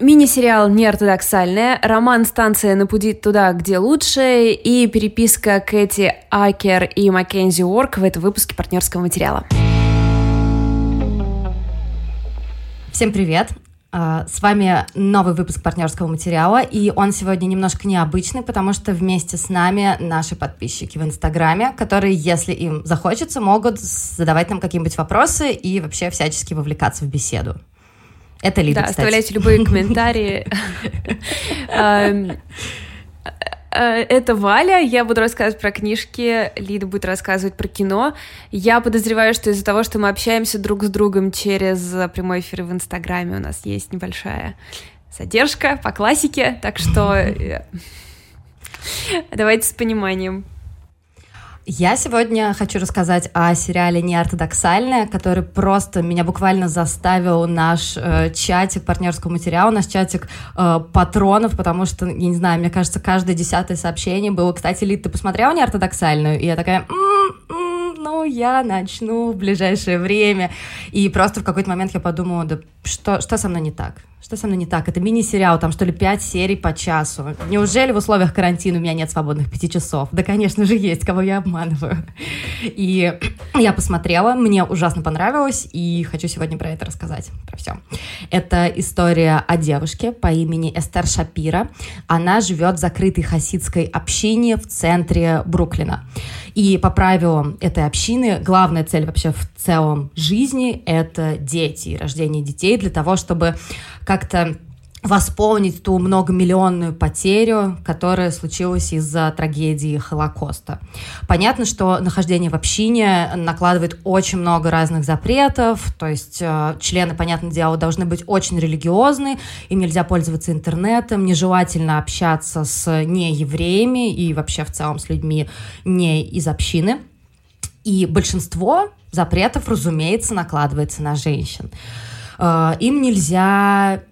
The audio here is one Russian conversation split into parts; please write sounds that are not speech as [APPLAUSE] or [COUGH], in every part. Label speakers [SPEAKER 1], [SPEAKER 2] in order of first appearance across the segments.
[SPEAKER 1] Мини-сериал «Неортодоксальная», роман «Станция на пути туда, где лучше» и переписка Кэти Акер и Маккензи Уорк в этом выпуске партнерского материала.
[SPEAKER 2] Всем привет! А, с вами новый выпуск партнерского материала, и он сегодня немножко необычный, потому что вместе с нами наши подписчики в Инстаграме, которые, если им захочется, могут задавать нам какие-нибудь вопросы и вообще всячески вовлекаться в беседу. Это Лида,
[SPEAKER 1] Да,
[SPEAKER 2] кстати.
[SPEAKER 1] оставляйте любые [LAUGHS] комментарии. Эм, э, Это Валя, я буду рассказывать про книжки, Лида будет рассказывать про кино. Я подозреваю, что из-за того, что мы общаемся друг с другом через прямой эфир в Инстаграме, у нас есть небольшая задержка по классике, так что э, [LAUGHS] давайте с пониманием.
[SPEAKER 2] Я сегодня хочу рассказать о сериале «Неортодоксальная», который просто меня буквально заставил наш э, чатик партнерского материала, наш чатик э, патронов, потому что, я не знаю, мне кажется, каждое десятое сообщение было, кстати, Лид, ты посмотрела «Неортодоксальную?» И я такая, «М-м, ну, я начну в ближайшее время. И просто в какой-то момент я подумала, да что, что со мной не так? Что со мной не так? Это мини-сериал, там что ли пять серий по часу. Неужели в условиях карантина у меня нет свободных пяти часов? Да, конечно же, есть, кого я обманываю. И [CLEARS THROAT] я посмотрела, мне ужасно понравилось, и хочу сегодня про это рассказать, про все. Это история о девушке по имени Эстер Шапира. Она живет в закрытой хасидской общине в центре Бруклина. И по правилам этой общины главная цель вообще в целом жизни — это дети, рождение детей для того, чтобы как-то восполнить ту многомиллионную потерю, которая случилась из-за трагедии Холокоста. Понятно, что нахождение в общине накладывает очень много разных запретов, то есть э, члены, понятное дело, должны быть очень религиозны, им нельзя пользоваться интернетом, нежелательно общаться с неевреями и вообще в целом с людьми не из общины. И большинство запретов, разумеется, накладывается на женщин. Э, им нельзя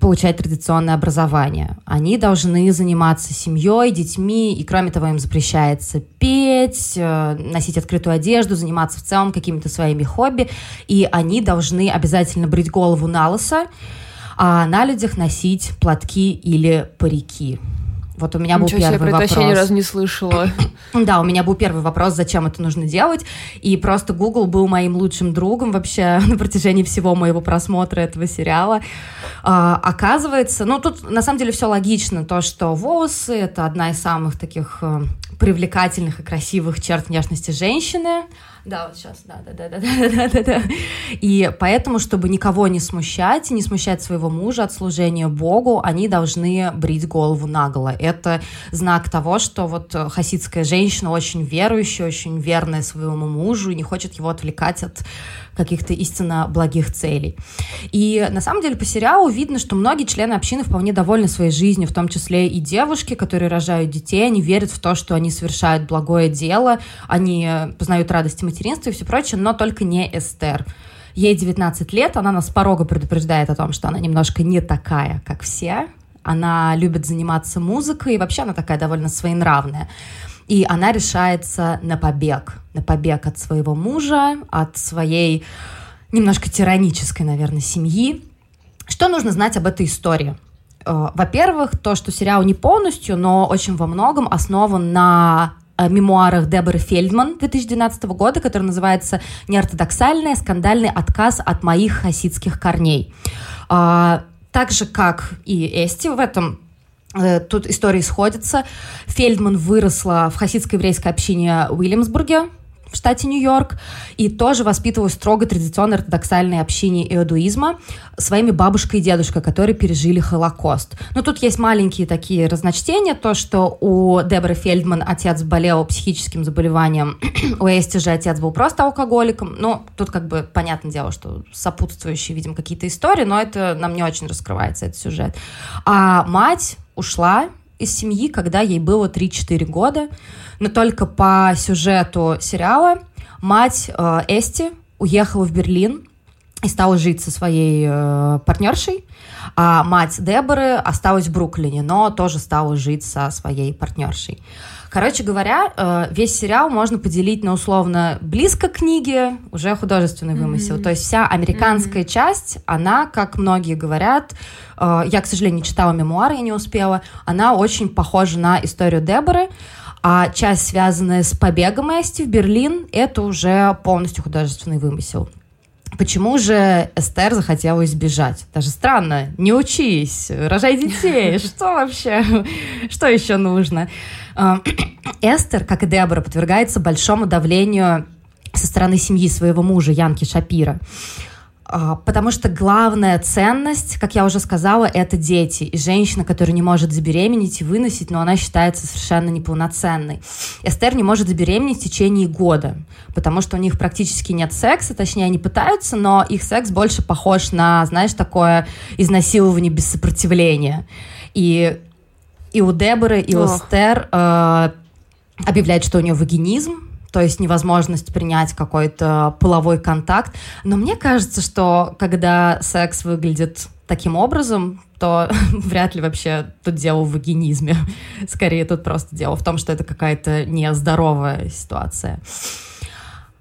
[SPEAKER 2] получать традиционное образование. Они должны заниматься семьей, детьми, и кроме того им запрещается петь, э, носить открытую одежду, заниматься в целом какими-то своими хобби, и они должны обязательно брить голову на лысо, а на людях носить платки или парики. Вот у меня был
[SPEAKER 1] Ничего себе,
[SPEAKER 2] первый
[SPEAKER 1] про это
[SPEAKER 2] вопрос.
[SPEAKER 1] ни разу не слышала. [COUGHS]
[SPEAKER 2] Да, у меня был первый вопрос, зачем это нужно делать, и просто Google был моим лучшим другом вообще [LAUGHS] на протяжении всего моего просмотра этого сериала. А, оказывается, ну тут на самом деле все логично, то, что волосы — это одна из самых таких э, привлекательных и красивых черт внешности женщины. Да, вот сейчас, да, да, [LAUGHS] да, да, да, да, да. И поэтому, чтобы никого не смущать, не смущать своего мужа от служения Богу, они должны брить голову наголо. Это знак того, что вот э, хасидская женщина очень верующая, очень верная своему мужу и не хочет его отвлекать от каких-то истинно благих целей. И на самом деле по сериалу видно, что многие члены общины вполне довольны своей жизнью, в том числе и девушки, которые рожают детей, они верят в то, что они совершают благое дело, они познают радости материнства и все прочее, но только не Эстер. Ей 19 лет, она нас порога предупреждает о том, что она немножко не такая, как все. Она любит заниматься музыкой, и вообще она такая довольно своенравная. И она решается на побег. На побег от своего мужа, от своей немножко тиранической, наверное, семьи. Что нужно знать об этой истории? Э, Во-первых, то, что сериал не полностью, но очень во многом основан на э, мемуарах Деборы Фельдман 2012 года, который называется «Неортодоксальный скандальный отказ от моих хасидских корней». А, Так же, как и Эсти, в этом э, тут истории сходятся. Фельдман выросла в хасидско-еврейской общине в Уильямсбурге, в штате Нью-Йорк, и тоже воспитывалась в строго традиционной ортодоксальной общине иудуизма своими бабушкой и дедушкой, которые пережили Холокост. Но тут есть маленькие такие разночтения, то, что у Деборы Фельдман отец болел психическим заболеванием, [CLEARS THROAT] у Эсти же отец был просто алкоголиком, ну, тут как бы понятное дело, что сопутствующие, видимо, какие-то истории, но это нам не очень раскрывается, этот сюжет. А мать ушла из семьи, когда ей было 3-4 года, но только по сюжету сериала мать э, Эсти уехала в Берлин и стала жить со своей э, партнершей, А мать Деборы осталась в Бруклине, но тоже стала жить со своей партнершей. Короче говоря, э, весь сериал можно поделить на условно близко к книге, уже художественный вымысел. Mm-hmm. То есть вся американская mm-hmm. часть, она, как многие говорят, э, я, к сожалению, не читала мемуары, я не успела, она очень похожа на историю Деборы, а часть, связанная с побегом Эсти в Берлин, это уже полностью художественный вымысел. Почему же Эстер захотела избежать? Даже странно. Не учись, рожай детей. [LAUGHS] Что вообще? Что еще нужно? Э, [CLEARS THROAT] Эстер, как и Дебора, подвергается большому давлению со стороны семьи своего мужа Янки Шапира. А, потому что главная ценность, как я уже сказала, это дети. И женщина, которая не может забеременеть и выносить, но она считается совершенно неполноценной. Эстер не может забеременеть в течение года, потому что у них практически нет секса, точнее, они пытаются, но их секс больше похож на, знаешь, такое изнасилование без сопротивления. И, и у Деборы, и у Эстер э, объявляют, что у нее вагинизм, то есть невозможность принять какой-то половой контакт. Но мне кажется, что когда секс выглядит таким образом, то [LAUGHS] вряд ли вообще тут дело в вагинизме. [LAUGHS] Скорее, тут просто дело в том, что это какая-то нездоровая ситуация.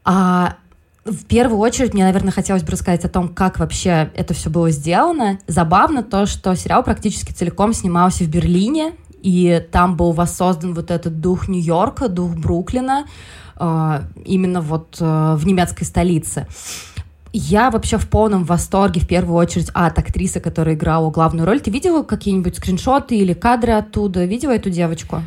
[SPEAKER 2] А в первую очередь мне, наверное, хотелось бы рассказать о том, как вообще это все было сделано. Забавно то, что сериал практически целиком снимался в Берлине, и там был воссоздан вот этот дух Нью-Йорка, дух Бруклина, именно вот э, в немецкой столице. Я вообще в полном восторге, в первую очередь, от актрисы, которая играла главную роль. Ты видела какие-нибудь скриншоты или кадры оттуда? Видела эту девочку?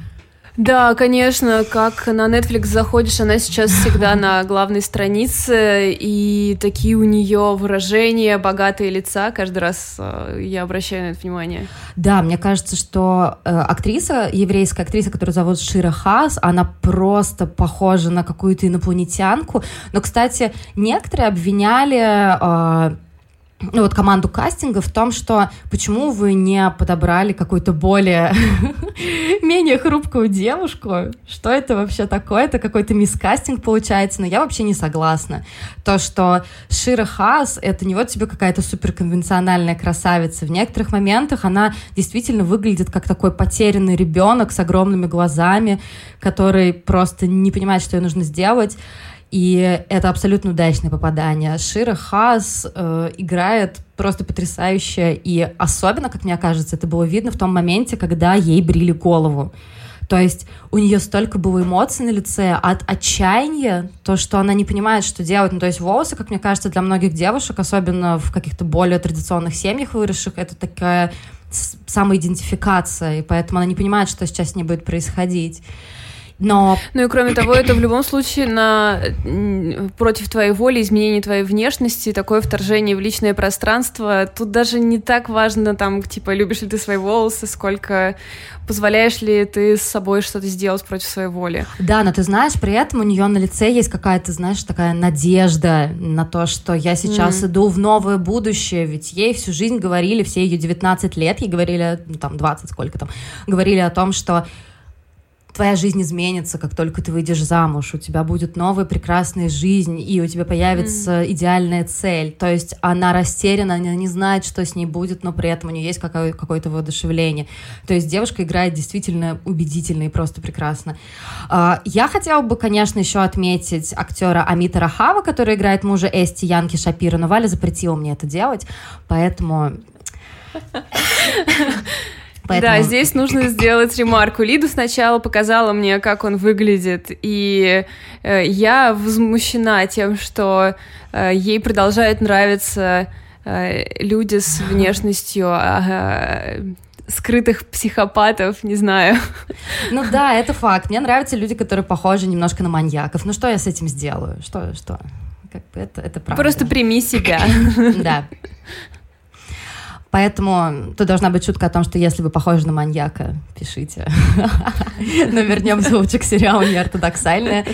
[SPEAKER 1] Да, конечно, как на Netflix заходишь, она сейчас всегда на главной странице, и такие у нее выражения, богатые лица, каждый раз э, я обращаю на это внимание.
[SPEAKER 2] Да, мне кажется, что э, актриса, еврейская актриса, которую зовут Шира Хас, она просто похожа на какую-то инопланетянку. Но, кстати, некоторые обвиняли э, вот команду кастинга в том, что почему вы не подобрали какую-то более [LAUGHS] менее хрупкую девушку? Что это вообще такое? Это какой-то мискастинг получается, но я вообще не согласна. То, что Шира Хас — это не вот тебе какая-то суперконвенциональная красавица. В некоторых моментах она действительно выглядит как такой потерянный ребенок с огромными глазами, который просто не понимает, что ей нужно сделать. И это абсолютно удачное попадание. Шира Хас э, играет просто потрясающе. И особенно, как мне кажется, это было видно в том моменте, когда ей брили голову. То есть у нее столько было эмоций на лице от отчаяния, то, что она не понимает, что делать. Ну, то есть волосы, как мне кажется, для многих девушек, особенно в каких-то более традиционных семьях выросших, это такая самоидентификация, и поэтому она не понимает, что сейчас с ней будет происходить. Но...
[SPEAKER 1] Ну и кроме того, это в любом [CLEARS THROAT] случае на против твоей воли, изменение твоей внешности, такое вторжение в личное пространство. Тут даже не так важно, там, типа, любишь ли ты свои волосы, сколько позволяешь ли ты с собой что-то сделать против своей воли.
[SPEAKER 2] Да, но ты знаешь, при этом у нее на лице есть какая-то, знаешь, такая надежда на то, что я сейчас mm. иду в новое будущее, ведь ей всю жизнь говорили, все ее 19 лет, ей говорили, ну, там, 20 сколько там, говорили о том, что твоя жизнь изменится, как только ты выйдешь замуж, у тебя будет новая прекрасная жизнь, и у тебя появится mm. идеальная цель. То есть она растеряна, она не знает, что с ней будет, но при этом у нее есть какое- какое-то воодушевление. То есть девушка играет действительно убедительно и просто прекрасно. Uh, я хотела бы, конечно, еще отметить актера Амита Рахава, который играет мужа Эсти Янки Шапира, но Валя запретила мне это делать, поэтому... [LAUGHS]
[SPEAKER 1] Поэтому... Да, здесь нужно сделать ремарку. Лиду сначала показала мне, как он выглядит, и э, я возмущена тем, что э, ей продолжают нравиться э, люди с [LAUGHS] внешностью э, скрытых психопатов, не знаю. [LAUGHS]
[SPEAKER 2] Ну да, это факт. Мне нравятся люди, которые похожи немножко на маньяков. Ну что я с этим сделаю? Что, что? Как бы это, это правда.
[SPEAKER 1] Просто прими себя. [LAUGHS]
[SPEAKER 2] Да. Поэтому тут должна быть шутка о том, что если вы похожи на маньяка, пишите. [LAUGHS] Но вернемся лучше к сериалу неортодоксальное.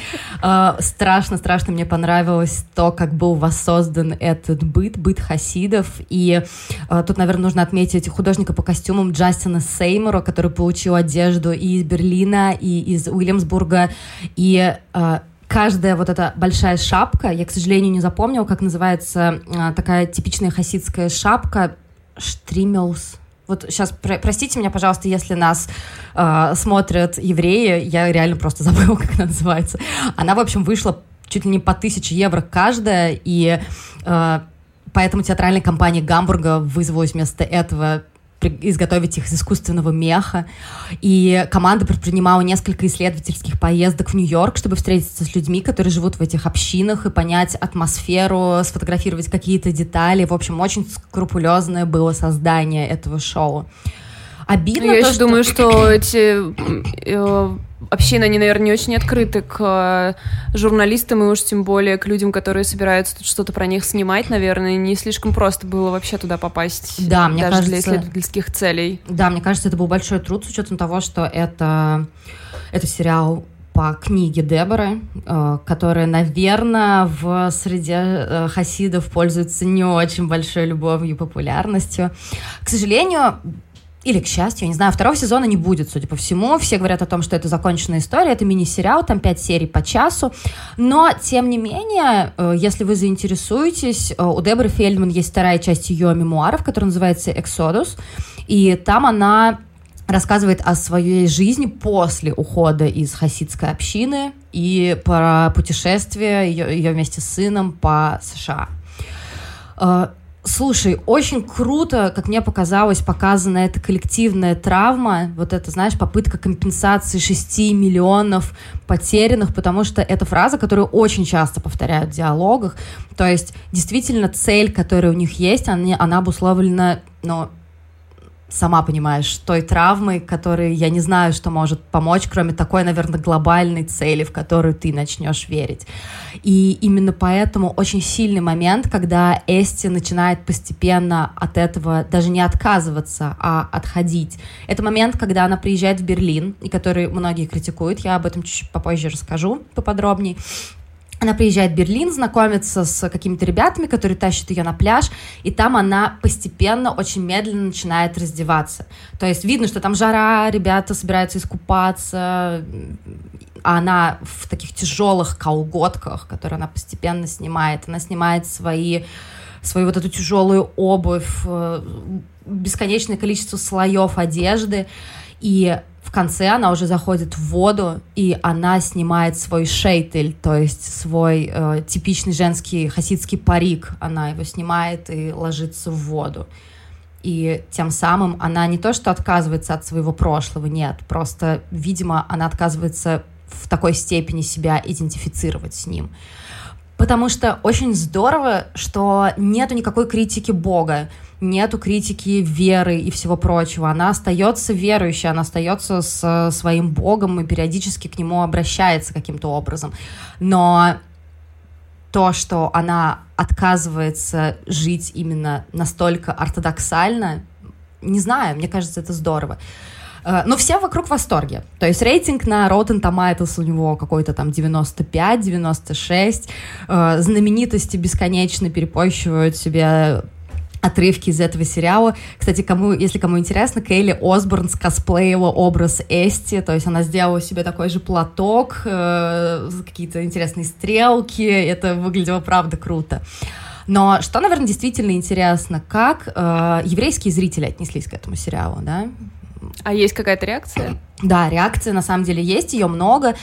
[SPEAKER 2] Страшно-страшно мне понравилось то, как был воссоздан этот быт, быт хасидов. И а, тут, наверное, нужно отметить художника по костюмам Джастина Сеймора, который получил одежду и из Берлина, и из Уильямсбурга. И а, каждая вот эта большая шапка, я, к сожалению, не запомнила, как называется а, такая типичная хасидская шапка, Штримелс. Вот сейчас, про- простите меня, пожалуйста, если нас э, смотрят евреи, я реально просто [LAUGHS] забыла, как она называется. Она, в общем, вышла чуть ли не по тысяче евро каждая, и э, поэтому театральная компания Гамбурга вызвалась вместо этого изготовить их из искусственного меха. И команда предпринимала несколько исследовательских поездок в Нью-Йорк, чтобы встретиться с людьми, которые живут в этих общинах, и понять атмосферу, сфотографировать какие-то детали. В общем, очень скрупулезное было создание этого шоу.
[SPEAKER 1] Обидно Я то, еще что... думаю, что [LAUGHS] эти э, общины, они, наверное, не очень открыты к э, журналистам и уж тем более к людям, которые собираются тут что-то про них снимать, наверное, не слишком просто было вообще туда попасть.
[SPEAKER 2] Да, мне
[SPEAKER 1] даже
[SPEAKER 2] кажется...
[SPEAKER 1] для исследовательских целей.
[SPEAKER 2] Да, мне кажется, это был большой труд с учетом того, что это, это сериал по книге Деборы, э, которая, наверное, в среде хасидов пользуется не очень большой любовью и популярностью. К сожалению, или, к счастью, я не знаю, второго сезона не будет, судя по всему. Все говорят о том, что это законченная история, это мини-сериал, там пять серий по часу. Но, тем не менее, э, если вы заинтересуетесь, э, у Деборы Фельдман есть вторая часть ее мемуаров, которая называется «Эксодус», и там она рассказывает о своей жизни после ухода из хасидской общины и про путешествие ее, ее вместе с сыном по США. Слушай, очень круто, как мне показалось, показана эта коллективная травма, вот это, знаешь, попытка компенсации 6 миллионов потерянных, потому что это фраза, которую очень часто повторяют в диалогах. То есть, действительно, цель, которая у них есть, она, она обусловлена, ну, сама понимаешь, той травмой, которой я не знаю, что может помочь, кроме такой, наверное, глобальной цели, в которую ты начнешь верить. И именно поэтому очень сильный момент, когда Эсти начинает постепенно от этого даже не отказываться, а отходить. Это момент, когда она приезжает в Берлин, и который многие критикуют, я об этом чуть попозже расскажу поподробнее. Она приезжает в Берлин, знакомится с какими-то ребятами, которые тащат ее на пляж, и там она постепенно, очень медленно начинает раздеваться. То есть видно, что там жара, ребята собираются искупаться, а она в таких тяжелых колготках, которые она постепенно снимает. Она снимает свои, свою вот эту тяжелую обувь, э, бесконечное количество слоев одежды. И в конце она уже заходит в воду, и она снимает свой шейтель, то есть свой э, типичный женский хасидский парик. Она его снимает и ложится в воду. И тем самым она не то что отказывается от своего прошлого, нет, просто, видимо, она отказывается в такой степени себя идентифицировать с ним. Потому что очень здорово, что нету никакой критики Бога нету критики веры и всего прочего. Она остается верующей, она остается с своим Богом и периодически к нему обращается каким-то образом. Но то, что она отказывается жить именно настолько ортодоксально, не знаю, мне кажется, это здорово. Э, но все вокруг в восторге. То есть рейтинг на Rotten Tomatoes у него какой-то там 95-96. Э, знаменитости бесконечно перепощивают себе отрывки из этого сериала. Кстати, кому, если кому интересно, Кейли Осборн скосплеила образ Эсти, то есть она сделала себе такой же платок, э, какие-то интересные стрелки, это выглядело правда круто. Но что, наверное, действительно интересно, как э, еврейские зрители отнеслись к этому сериалу, да?
[SPEAKER 1] А есть какая-то реакция?
[SPEAKER 2] Да, реакция на самом деле есть, ее много.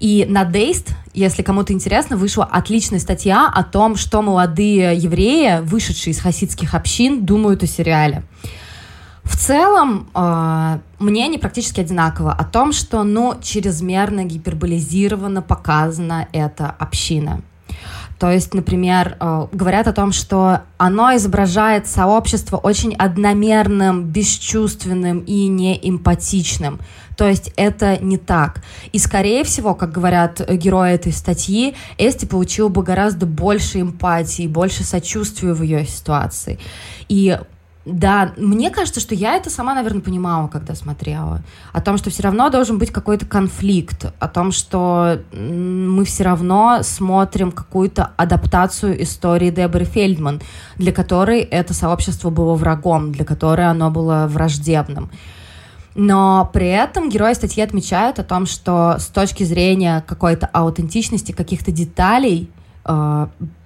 [SPEAKER 2] И на Дейст, если кому-то интересно, вышла отличная статья о том, что молодые евреи, вышедшие из хасидских общин, думают о сериале. В целом, э, мнение практически одинаково о том, что, ну, чрезмерно гиперболизированно показана эта община. То есть, например, э, говорят о том, что оно изображает сообщество очень одномерным, бесчувственным и неэмпатичным. То есть это не так. И, скорее всего, как говорят герои этой статьи, Эсти получил бы гораздо больше эмпатии, больше сочувствия в ее ситуации. И да, мне кажется, что я это сама, наверное, понимала, когда смотрела. О том, что все равно должен быть какой-то конфликт, о том, что мы все равно смотрим какую-то адаптацию истории Деборы Фельдман, для которой это сообщество было врагом, для которой оно было враждебным. Но при этом герои статьи отмечают о том, что с точки зрения какой-то аутентичности, каких-то деталей,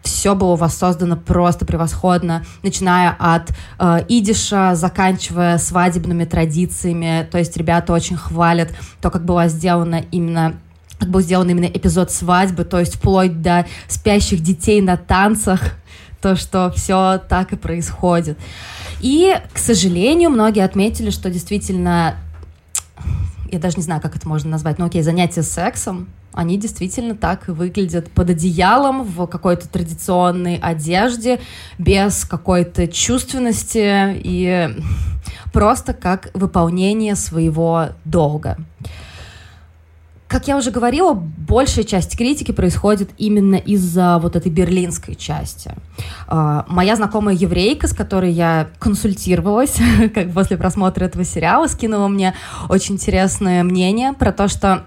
[SPEAKER 2] все было воссоздано просто превосходно, начиная от э, идиша, заканчивая свадебными традициями. То есть ребята очень хвалят то, как была сделана именно как был сделан именно эпизод свадьбы, то есть вплоть до спящих детей на танцах, [LAUGHS] то, что все так и происходит. И, к сожалению, многие отметили, что действительно, я даже не знаю, как это можно назвать, но окей, занятия сексом, они действительно так и выглядят под одеялом в какой-то традиционной одежде, без какой-то чувственности и просто как выполнение своего долга. Как я уже говорила, большая часть критики происходит именно из-за вот этой берлинской части. А, моя знакомая еврейка, с которой я консультировалась [LAUGHS] как после просмотра этого сериала, скинула мне очень интересное мнение про то, что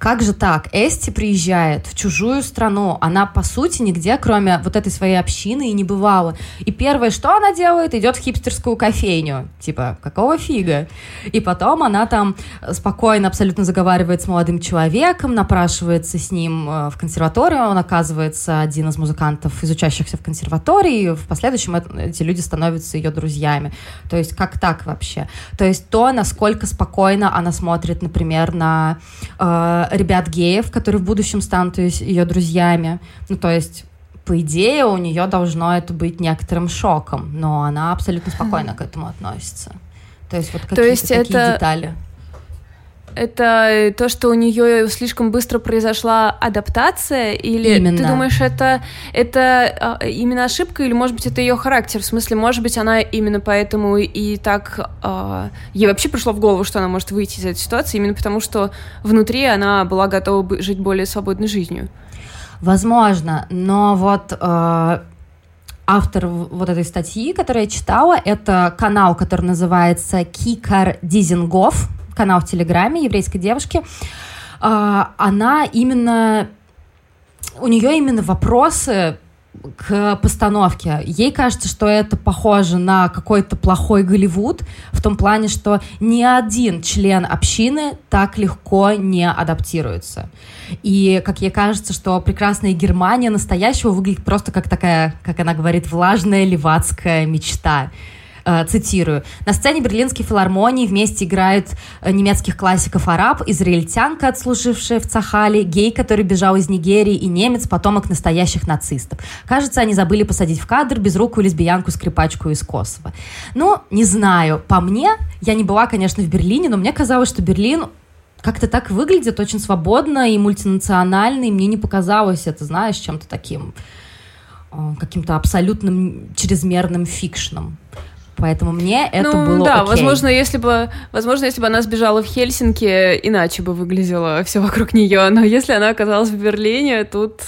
[SPEAKER 2] как же так? Эсти приезжает в чужую страну. Она, по сути, нигде, кроме вот этой своей общины, и не бывала. И первое, что она делает, идет в хипстерскую кофейню. Типа, какого фига? И потом она там спокойно абсолютно заговаривает с молодым человеком, напрашивается с ним э, в консерваторию. Он оказывается один из музыкантов, изучающихся в консерватории. И в последующем эти люди становятся ее друзьями. То есть, как так вообще? То есть, то, насколько спокойно она смотрит, например, на э, ребят геев, которые в будущем станут ее друзьями. Ну, то есть по идее, у нее должно это быть некоторым шоком, но она абсолютно спокойно к этому относится. То есть вот какие-то такие это... детали
[SPEAKER 1] это то, что у нее слишком быстро произошла адаптация, или именно. ты думаешь, это это а, именно ошибка, или может быть это ее характер? В смысле, может быть, она именно поэтому и так а, ей вообще пришло в голову, что она может выйти из этой ситуации, именно потому что внутри она была готова жить более свободной жизнью.
[SPEAKER 2] Возможно, но вот э, автор вот этой статьи, которую я читала, это канал, который называется Кикар Дизингов канал в Телеграме еврейской девушки, а, она именно... У нее именно вопросы к постановке. Ей кажется, что это похоже на какой-то плохой Голливуд, в том плане, что ни один член общины так легко не адаптируется. И, как ей кажется, что прекрасная Германия настоящего выглядит просто как такая, как она говорит, влажная левацкая мечта. Э, цитирую, «На сцене Берлинской филармонии вместе играют э, немецких классиков араб, израильтянка, отслужившая в Цахале, гей, который бежал из Нигерии, и немец, потомок настоящих нацистов. Кажется, они забыли посадить в кадр безрукую лесбиянку-скрипачку из Косово. Ну, не знаю, по мне, я не была, конечно, в Берлине, но мне казалось, что Берлин как-то так выглядит очень свободно и мультинационально, и мне не показалось это, знаешь, чем-то таким э, каким-то абсолютным чрезмерным фикшном. Поэтому мне это ну, было
[SPEAKER 1] да,
[SPEAKER 2] окей.
[SPEAKER 1] возможно, если бы, возможно, если бы она сбежала в Хельсинки, иначе бы выглядело все вокруг нее. Но если она оказалась в Берлине, тут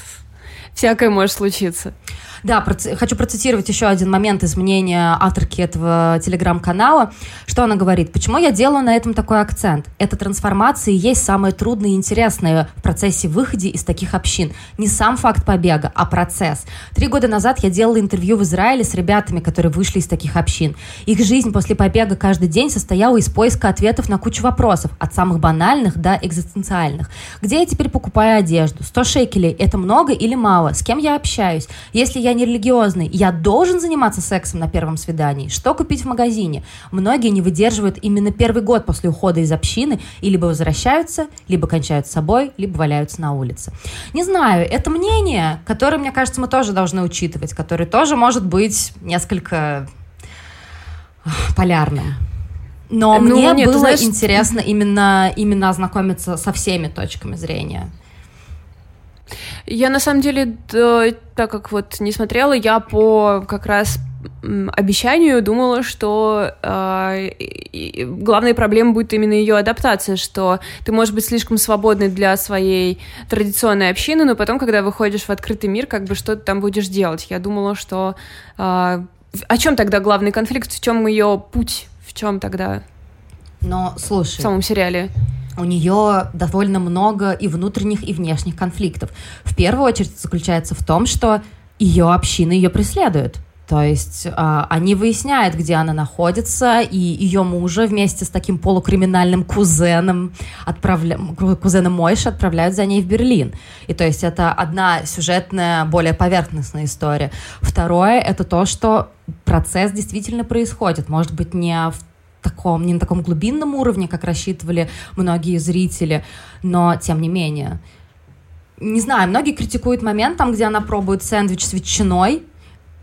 [SPEAKER 1] всякое может случиться.
[SPEAKER 2] Да, проц... хочу процитировать еще один момент из мнения авторки этого телеграм-канала. Что она говорит? Почему я делаю на этом такой акцент? Эта трансформация и есть самое трудное и интересное в процессе выхода из таких общин. Не сам факт побега, а процесс. Три года назад я делала интервью в Израиле с ребятами, которые вышли из таких общин. Их жизнь после побега каждый день состояла из поиска ответов на кучу вопросов, от самых банальных до экзистенциальных. Где я теперь покупаю одежду? 100 шекелей – это много или мало? С кем я общаюсь? Если я не религиозный, я должен заниматься сексом на первом свидании. Что купить в магазине? Многие не выдерживают именно первый год после ухода из общины и либо возвращаются, либо кончают с собой, либо валяются на улице. Не знаю, это мнение, которое, мне кажется, мы тоже должны учитывать, которое тоже может быть несколько полярным. Но ну, мне нет, было знаешь... интересно именно, именно ознакомиться со всеми точками зрения.
[SPEAKER 1] Я на самом деле, так как вот не смотрела, я по как раз обещанию думала, что э, главной проблемой будет именно ее адаптация, что ты можешь быть слишком свободной для своей традиционной общины, но потом, когда выходишь в открытый мир, как бы что ты там будешь делать. Я думала, что э, о чем тогда главный конфликт, в чем ее путь, в чем тогда?
[SPEAKER 2] Но слушай.
[SPEAKER 1] В самом сериале
[SPEAKER 2] у нее довольно много и внутренних, и внешних конфликтов. В первую очередь заключается в том, что ее община ее преследует. То есть э, они выясняют, где она находится, и ее мужа вместе с таким полукриминальным кузеном, отправля... кузеном Мойши отправляют за ней в Берлин. И то есть это одна сюжетная, более поверхностная история. Второе — это то, что процесс действительно происходит. Может быть, не в таком, не на таком глубинном уровне, как рассчитывали многие зрители, но тем не менее. Не знаю, многие критикуют момент там, где она пробует сэндвич с ветчиной,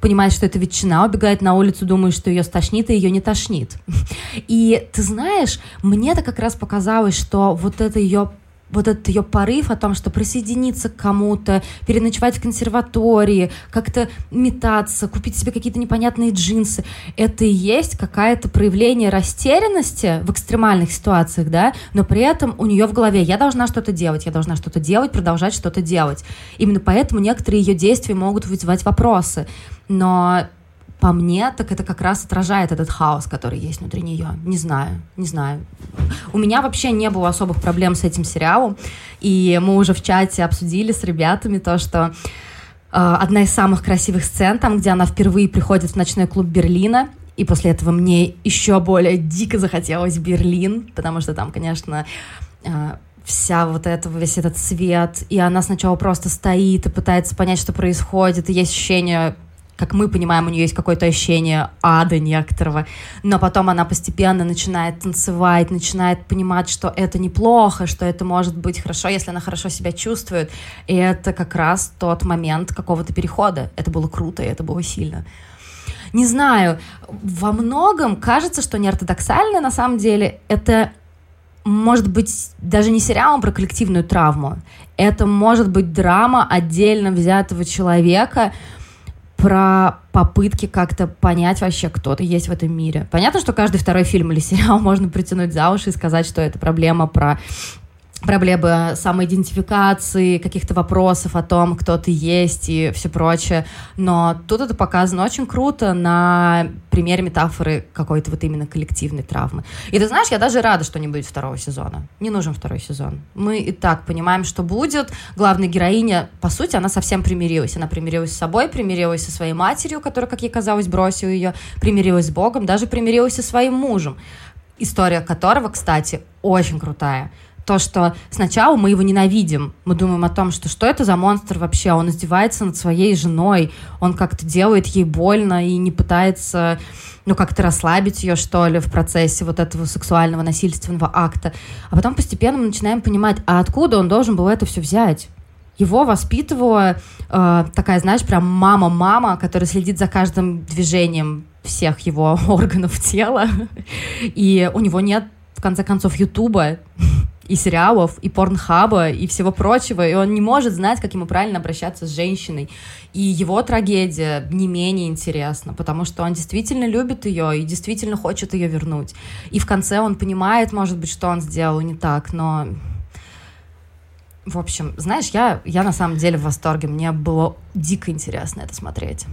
[SPEAKER 2] понимает, что это ветчина, убегает на улицу, думает, что ее стошнит, и ее не тошнит. [LAUGHS] И ты знаешь, мне-то как раз показалось, что вот это ее вот этот ее порыв о том, что присоединиться к кому-то, переночевать в консерватории, как-то метаться, купить себе какие-то непонятные джинсы, это и есть какое-то проявление растерянности в экстремальных ситуациях, да, но при этом у нее в голове я должна что-то делать, я должна что-то делать, продолжать что-то делать. Именно поэтому некоторые ее действия могут вызывать вопросы. Но по мне, так это как раз отражает этот хаос, который есть внутри нее. Не знаю, не знаю. У меня вообще не было особых проблем с этим сериалом, и мы уже в чате обсудили с ребятами то, что э, одна из самых красивых сцен, там, где она впервые приходит в ночной клуб Берлина, и после этого мне еще более дико захотелось Берлин, потому что там, конечно, э, вся вот это, весь этот свет, и она сначала просто стоит и пытается понять, что происходит, и есть ощущение как мы понимаем, у нее есть какое-то ощущение ада некоторого, но потом она постепенно начинает танцевать, начинает понимать, что это неплохо, что это может быть хорошо, если она хорошо себя чувствует. И это как раз тот момент какого-то перехода. Это было круто, и это было сильно. Не знаю, во многом кажется, что неортодоксально на самом деле это может быть даже не сериалом про коллективную травму. Это может быть драма отдельно взятого человека, про попытки как-то понять вообще, кто ты есть в этом мире. Понятно, что каждый второй фильм или [LAUGHS] сериал можно притянуть за уши и сказать, что это проблема про проблемы самоидентификации, каких-то вопросов о том, кто ты есть и все прочее. Но тут это показано очень круто на примере метафоры какой-то вот именно коллективной травмы. И ты знаешь, я даже рада, что не будет второго сезона. Не нужен второй сезон. Мы и так понимаем, что будет. Главная героиня, по сути, она совсем примирилась. Она примирилась с собой, примирилась со своей матерью, которая, как ей казалось, бросила ее, примирилась с Богом, даже примирилась со своим мужем. История которого, кстати, очень крутая то, что сначала мы его ненавидим. Мы думаем о том, что что это за монстр вообще? Он издевается над своей женой, он как-то делает ей больно и не пытается ну, как-то расслабить ее, что ли, в процессе вот этого сексуального насильственного акта. А потом постепенно мы начинаем понимать, а откуда он должен был это все взять? Его воспитывала э, такая, знаешь, прям мама-мама, которая следит за каждым движением всех его [LAUGHS] органов тела. И у него нет, в конце концов, Ютуба и сериалов, и порнхаба, и всего прочего, и он не может знать, как ему правильно обращаться с женщиной. И его трагедия не менее интересна, потому что он действительно любит ее и действительно хочет ее вернуть. И в конце он понимает, может быть, что он сделал не так, но в общем, знаешь, я, я на самом деле в восторге. Мне было дико интересно это смотреть.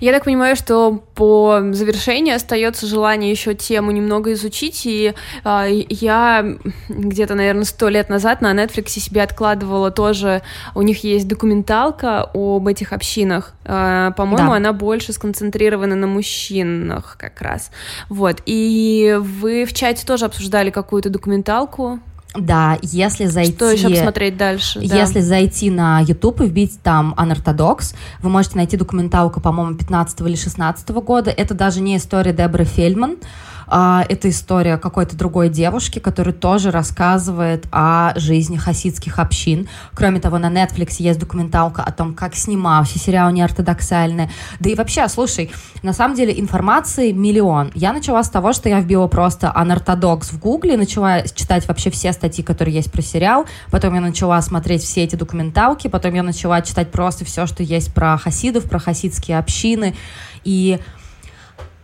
[SPEAKER 1] Я так понимаю, что по завершении остается желание еще тему немного изучить, и э, я где-то, наверное, сто лет назад на Netflix себе откладывала тоже, у них есть документалка об этих общинах, э, по-моему, да. она больше сконцентрирована на мужчинах как раз, вот, и вы в чате тоже обсуждали какую-то документалку,
[SPEAKER 2] да, если зайти...
[SPEAKER 1] Что еще посмотреть дальше?
[SPEAKER 2] Если да. зайти на YouTube и вбить там Unorthodox, вы можете найти документалку, по-моему, 15 или 16 года. Это даже не история Дебры Фельдман, а, это история какой-то другой девушки, которая тоже рассказывает о жизни хасидских общин. Кроме того, на Netflix есть документалка о том, как снимался сериал неортодоксальный. Да и вообще, слушай, на самом деле информации миллион. Я начала с того, что я вбила просто анортодокс в гугле, начала читать вообще все статьи, которые есть про сериал, потом я начала смотреть все эти документалки, потом я начала читать просто все, что есть про хасидов, про хасидские общины, и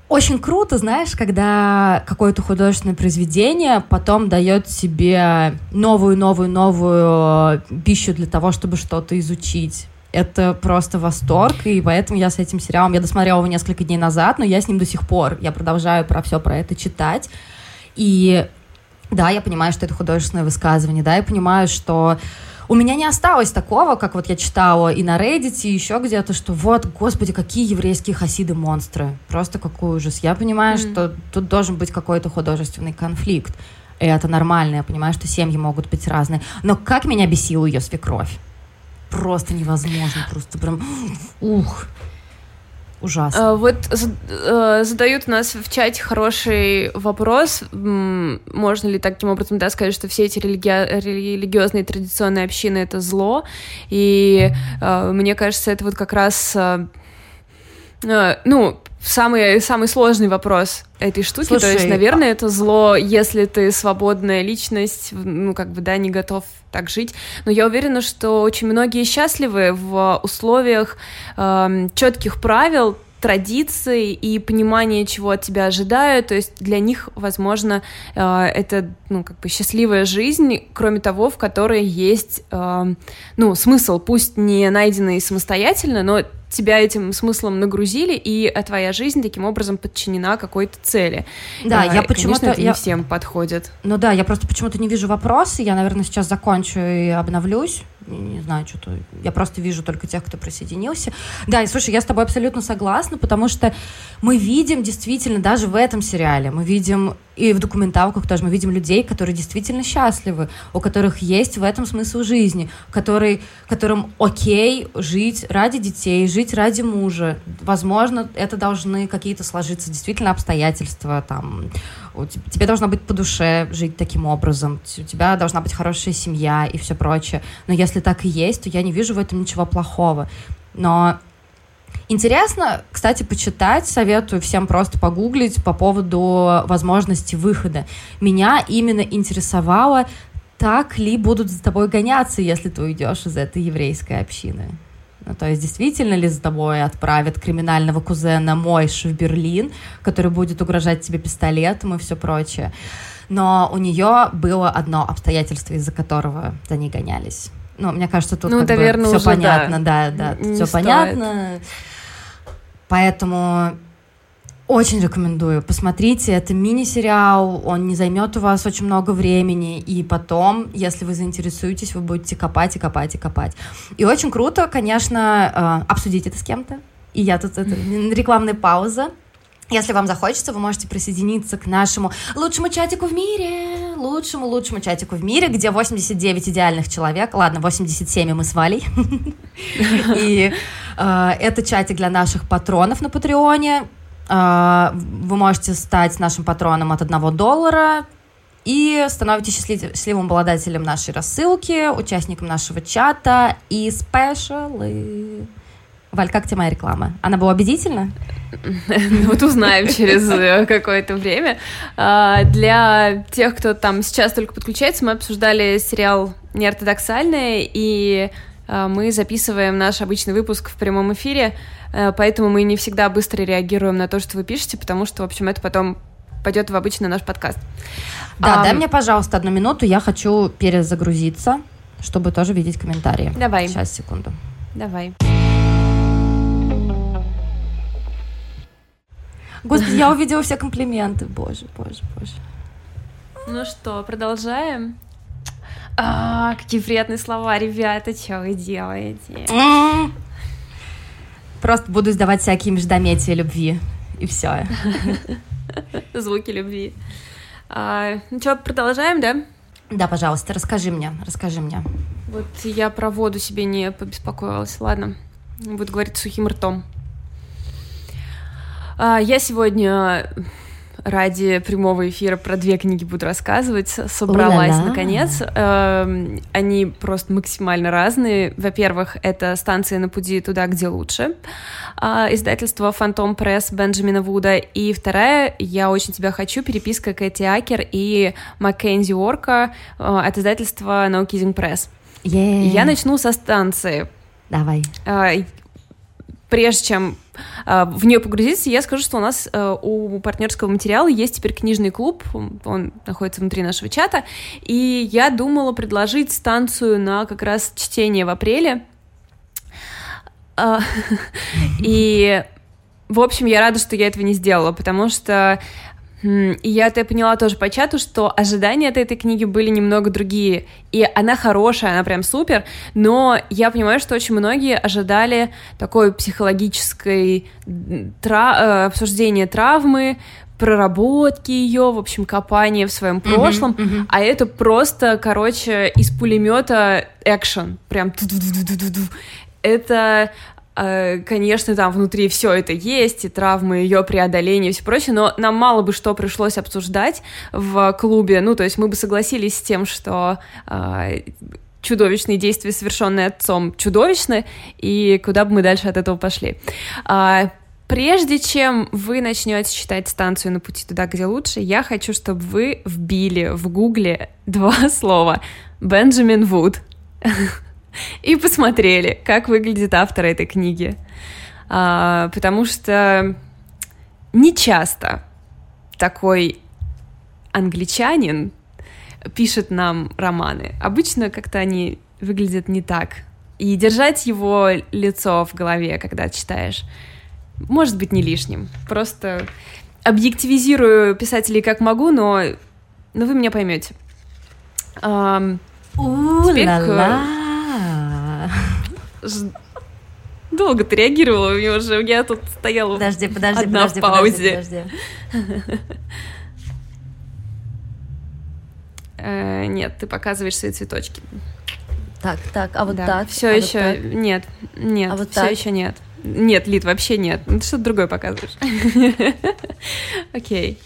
[SPEAKER 2] очень круто, знаешь, когда какое-то художественное произведение потом дает себе новую, новую, новую пищу для того, чтобы что-то изучить. Это просто восторг, и поэтому я с этим сериалом, я досмотрела его несколько дней назад, но я с ним до сих пор, я продолжаю про все про это читать. И да, я понимаю, что это художественное высказывание, да, я понимаю, что у меня не осталось такого, как вот я читала и на Reddit, и еще где-то, что вот, господи, какие еврейские хасиды монстры. Просто какой ужас. Я понимаю, mm-hmm. что тут должен быть какой-то художественный конфликт. И это нормально, я понимаю, что семьи могут быть разные. Но как меня бесила ее свекровь. Просто невозможно, просто прям, [GASPS] ух. Ужасно.
[SPEAKER 1] А, вот э, задают у нас в чате хороший вопрос. Можно ли таким образом да, сказать, что все эти религи... религиозные традиционные общины это зло? И э, мне кажется, это вот как раз э, ну, самый, самый сложный вопрос этой штуки. Слушай, То есть, наверное, это зло, если ты свободная личность, ну, как бы, да, не готов так жить. Но я уверена, что очень многие счастливы в условиях э, четких правил, традиций и понимания, чего от тебя ожидают. То есть для них, возможно, э, это ну, как бы счастливая жизнь, кроме того, в которой есть э, ну, смысл, пусть не найденный самостоятельно, но тебя этим смыслом нагрузили, и твоя жизнь таким образом подчинена какой-то цели.
[SPEAKER 2] Да, а, я почему-то...
[SPEAKER 1] я... не всем подходит.
[SPEAKER 2] Ну да, я просто почему-то не вижу вопросы, я, наверное, сейчас закончу и обновлюсь не знаю, что-то... Я просто вижу только тех, кто присоединился. Да, и слушай, я с тобой абсолютно согласна, потому что мы видим действительно даже в этом сериале, мы видим и в документалках тоже, мы видим людей, которые действительно счастливы, у которых есть в этом смысл жизни, которые, которым окей жить ради детей, жить ради мужа. Возможно, это должны какие-то сложиться действительно обстоятельства, там, тебе должно быть по душе жить таким образом, у тебя должна быть хорошая семья и все прочее. Но если так и есть, то я не вижу в этом ничего плохого. Но Интересно, кстати, почитать, советую всем просто погуглить по поводу возможности выхода. Меня именно интересовало, так ли будут за тобой гоняться, если ты уйдешь из этой еврейской общины. Ну, то есть действительно ли за тобой отправят криминального кузена Мойши в Берлин, который будет угрожать тебе пистолетом и все прочее. Но у нее было одно обстоятельство, из-за которого за ней гонялись. Ну, мне кажется, тут
[SPEAKER 1] ну,
[SPEAKER 2] как наверное, бы все понятно, да, да, да все стоит. понятно. Поэтому очень рекомендую. Посмотрите, это мини-сериал, он не займет у вас очень много времени, и потом, если вы заинтересуетесь, вы будете копать и копать и копать. И очень круто, конечно, э, обсудить это с кем-то. И я тут, это [LAUGHS] рекламная пауза. Если вам захочется, вы можете присоединиться к нашему лучшему чатику в мире, лучшему, лучшему чатику в мире, где 89 идеальных человек, ладно, 87 и мы с Валей. [LAUGHS] И э, это чатик для наших патронов на Патреоне. Э, вы можете стать нашим патроном от 1 доллара и становитесь счастливым обладателем нашей рассылки, участником нашего чата и спешалы. Валь, как тебе моя реклама? Она была убедительна? [LAUGHS]
[SPEAKER 1] Ну, вот узнаем через э, какое-то время. А, для тех, кто там сейчас только подключается, мы обсуждали сериал «Неортодоксальное», и а, мы записываем наш обычный выпуск в прямом эфире, поэтому мы не всегда быстро реагируем на то, что вы пишете, потому что, в общем, это потом пойдет в обычный наш подкаст.
[SPEAKER 2] Да, а, дай мне, пожалуйста, одну минуту, я хочу перезагрузиться, чтобы тоже видеть комментарии.
[SPEAKER 1] Давай.
[SPEAKER 2] Сейчас, секунду.
[SPEAKER 1] Давай.
[SPEAKER 2] Господи, я увидела все комплименты. Боже, боже, боже.
[SPEAKER 1] Ну что, продолжаем? А, какие приятные слова, ребята, что вы делаете?
[SPEAKER 2] Просто буду издавать всякие междометия любви. И все. [LAUGHS]
[SPEAKER 1] Звуки любви. А, ну что, продолжаем, да?
[SPEAKER 2] Да, пожалуйста, расскажи мне, расскажи мне.
[SPEAKER 1] Вот я про воду себе не побеспокоилась, ладно. Буду говорить сухим ртом. А, я сегодня ради прямого эфира про две книги буду рассказывать. Собралась, У-ля-ля. наконец. Эм, они просто максимально разные. Во-первых, это «Станция на пути туда, где лучше», а, издательство «Фантом Пресс» Бенджамина Вуда. И вторая «Я очень тебя хочу», переписка Кэти Акер и Маккензи Орка э, от издательства No Kidding Press.
[SPEAKER 2] Yeah.
[SPEAKER 1] Я начну со станции.
[SPEAKER 2] Давай.
[SPEAKER 1] Прежде чем э, в нее погрузиться, я скажу, что у нас э, у партнерского материала есть теперь книжный клуб, он находится внутри нашего чата, и я думала предложить станцию на как раз чтение в апреле. Э, [LAUGHS] и, в общем, я рада, что я этого не сделала, потому что И я это поняла тоже по чату, что ожидания от этой книги были немного другие. И она хорошая, она прям супер, но я понимаю, что очень многие ожидали такой психологической тра- э, обсуждения травмы, проработки ее, в общем, копания в своем прошлом, uh-huh, uh-huh. а это просто, короче, из пулемета экшен, прям это Конечно, там внутри все это есть, и травмы, ее преодоление и все прочее, но нам мало бы что пришлось обсуждать в клубе. Ну, то есть мы бы согласились с тем, что э, чудовищные действия, совершенные отцом, чудовищны, и куда бы мы дальше от этого пошли. А, Прежде чем вы начнете читать станцию на пути туда, где лучше, я хочу, чтобы вы вбили в гугле два [LAUGHS] слова Бенджамин Вуд [LAUGHS] и посмотрели, как выглядит автор этой книги. А, потому что не часто такой англичанин пишет нам романы. Обычно как-то они выглядят не так. И держать его лицо в голове, когда читаешь, может быть не лишним. Просто объективизирую писателей как могу, но, но вы меня поймете. Um,
[SPEAKER 2] теперь [LAUGHS]
[SPEAKER 1] Долго ты реагировала, у меня уже я тут стояла
[SPEAKER 2] подожди, подожди,
[SPEAKER 1] одна
[SPEAKER 2] подожди,
[SPEAKER 1] в паузе.
[SPEAKER 2] Подожди, подожди. [LAUGHS]
[SPEAKER 1] Э, нет, ты показываешь свои цветочки.
[SPEAKER 2] Так, так, а вот
[SPEAKER 1] да,
[SPEAKER 2] так.
[SPEAKER 1] Все
[SPEAKER 2] а
[SPEAKER 1] еще
[SPEAKER 2] вот так?
[SPEAKER 1] нет, нет,
[SPEAKER 2] а вот
[SPEAKER 1] все
[SPEAKER 2] так?
[SPEAKER 1] еще нет. Нет, Лид, вообще нет. Ты что-то другое показываешь. [LAUGHS] Окей.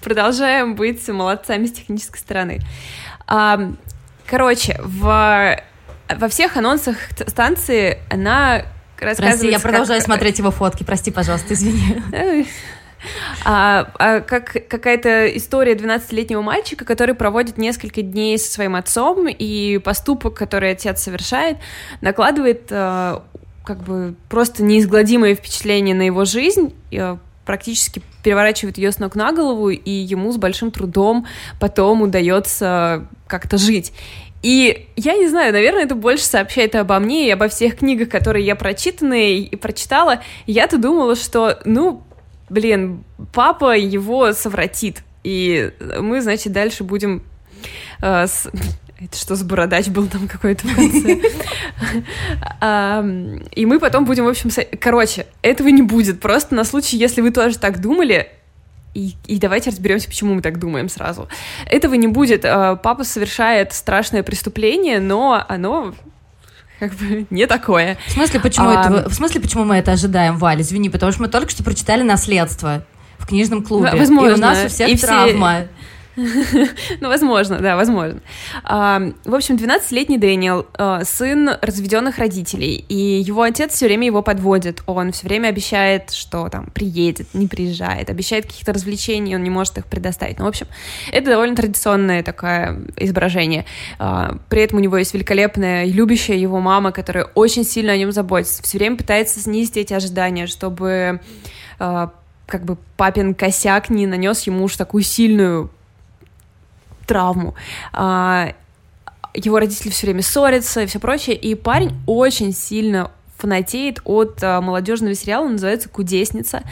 [SPEAKER 1] Продолжаем быть молодцами с технической стороны. Короче, в во всех анонсах станции она рассказывает...
[SPEAKER 2] Прости, я продолжаю как... смотреть его фотки, прости, пожалуйста, извини.
[SPEAKER 1] А, а как какая-то история 12-летнего мальчика, который проводит несколько дней со своим отцом, и поступок, который отец совершает, накладывает а, как бы просто неизгладимое впечатление на его жизнь, а, практически переворачивает ее с ног на голову, и ему с большим трудом потом удается как-то жить. И я не знаю, наверное, это больше сообщает обо мне и обо всех книгах, которые я прочитанные и прочитала. Я-то думала, что, ну, блин, папа его совратит. И мы, значит, дальше будем э, с... [LAUGHS] Это что за бородач был там какой-то в конце? [LAUGHS] И мы потом будем, в общем... Короче, этого не будет. Просто на случай, если вы тоже так думали, и, и давайте разберемся, почему мы так думаем сразу. Этого не будет. Э, папа совершает страшное преступление, но оно как бы [LAUGHS] не такое.
[SPEAKER 2] В смысле, почему а... это? В смысле, почему мы это ожидаем, Валь? Извини, потому что мы только что прочитали наследство в книжном клубе.
[SPEAKER 1] Возможно.
[SPEAKER 2] И у нас у всех и травма. Все...
[SPEAKER 1] ну, возможно, да, возможно. В общем, 12-летний Дэниел, а, сын разведенных родителей, и его отец все время его подводит. Он все время обещает, что там приедет, не приезжает, обещает каких-то развлечений, он не может их предоставить. Ну, в общем, это довольно традиционное такое изображение. А, при этом у него есть великолепная любящая его мама, которая очень сильно о нем заботится, все время пытается снизить эти ожидания, чтобы а, как бы папин косяк не нанес ему уж такую сильную травму. А, его родители все время ссорятся и все прочее, и парень очень сильно фанатеет от а, молодежного сериала, называется «Кудесница»,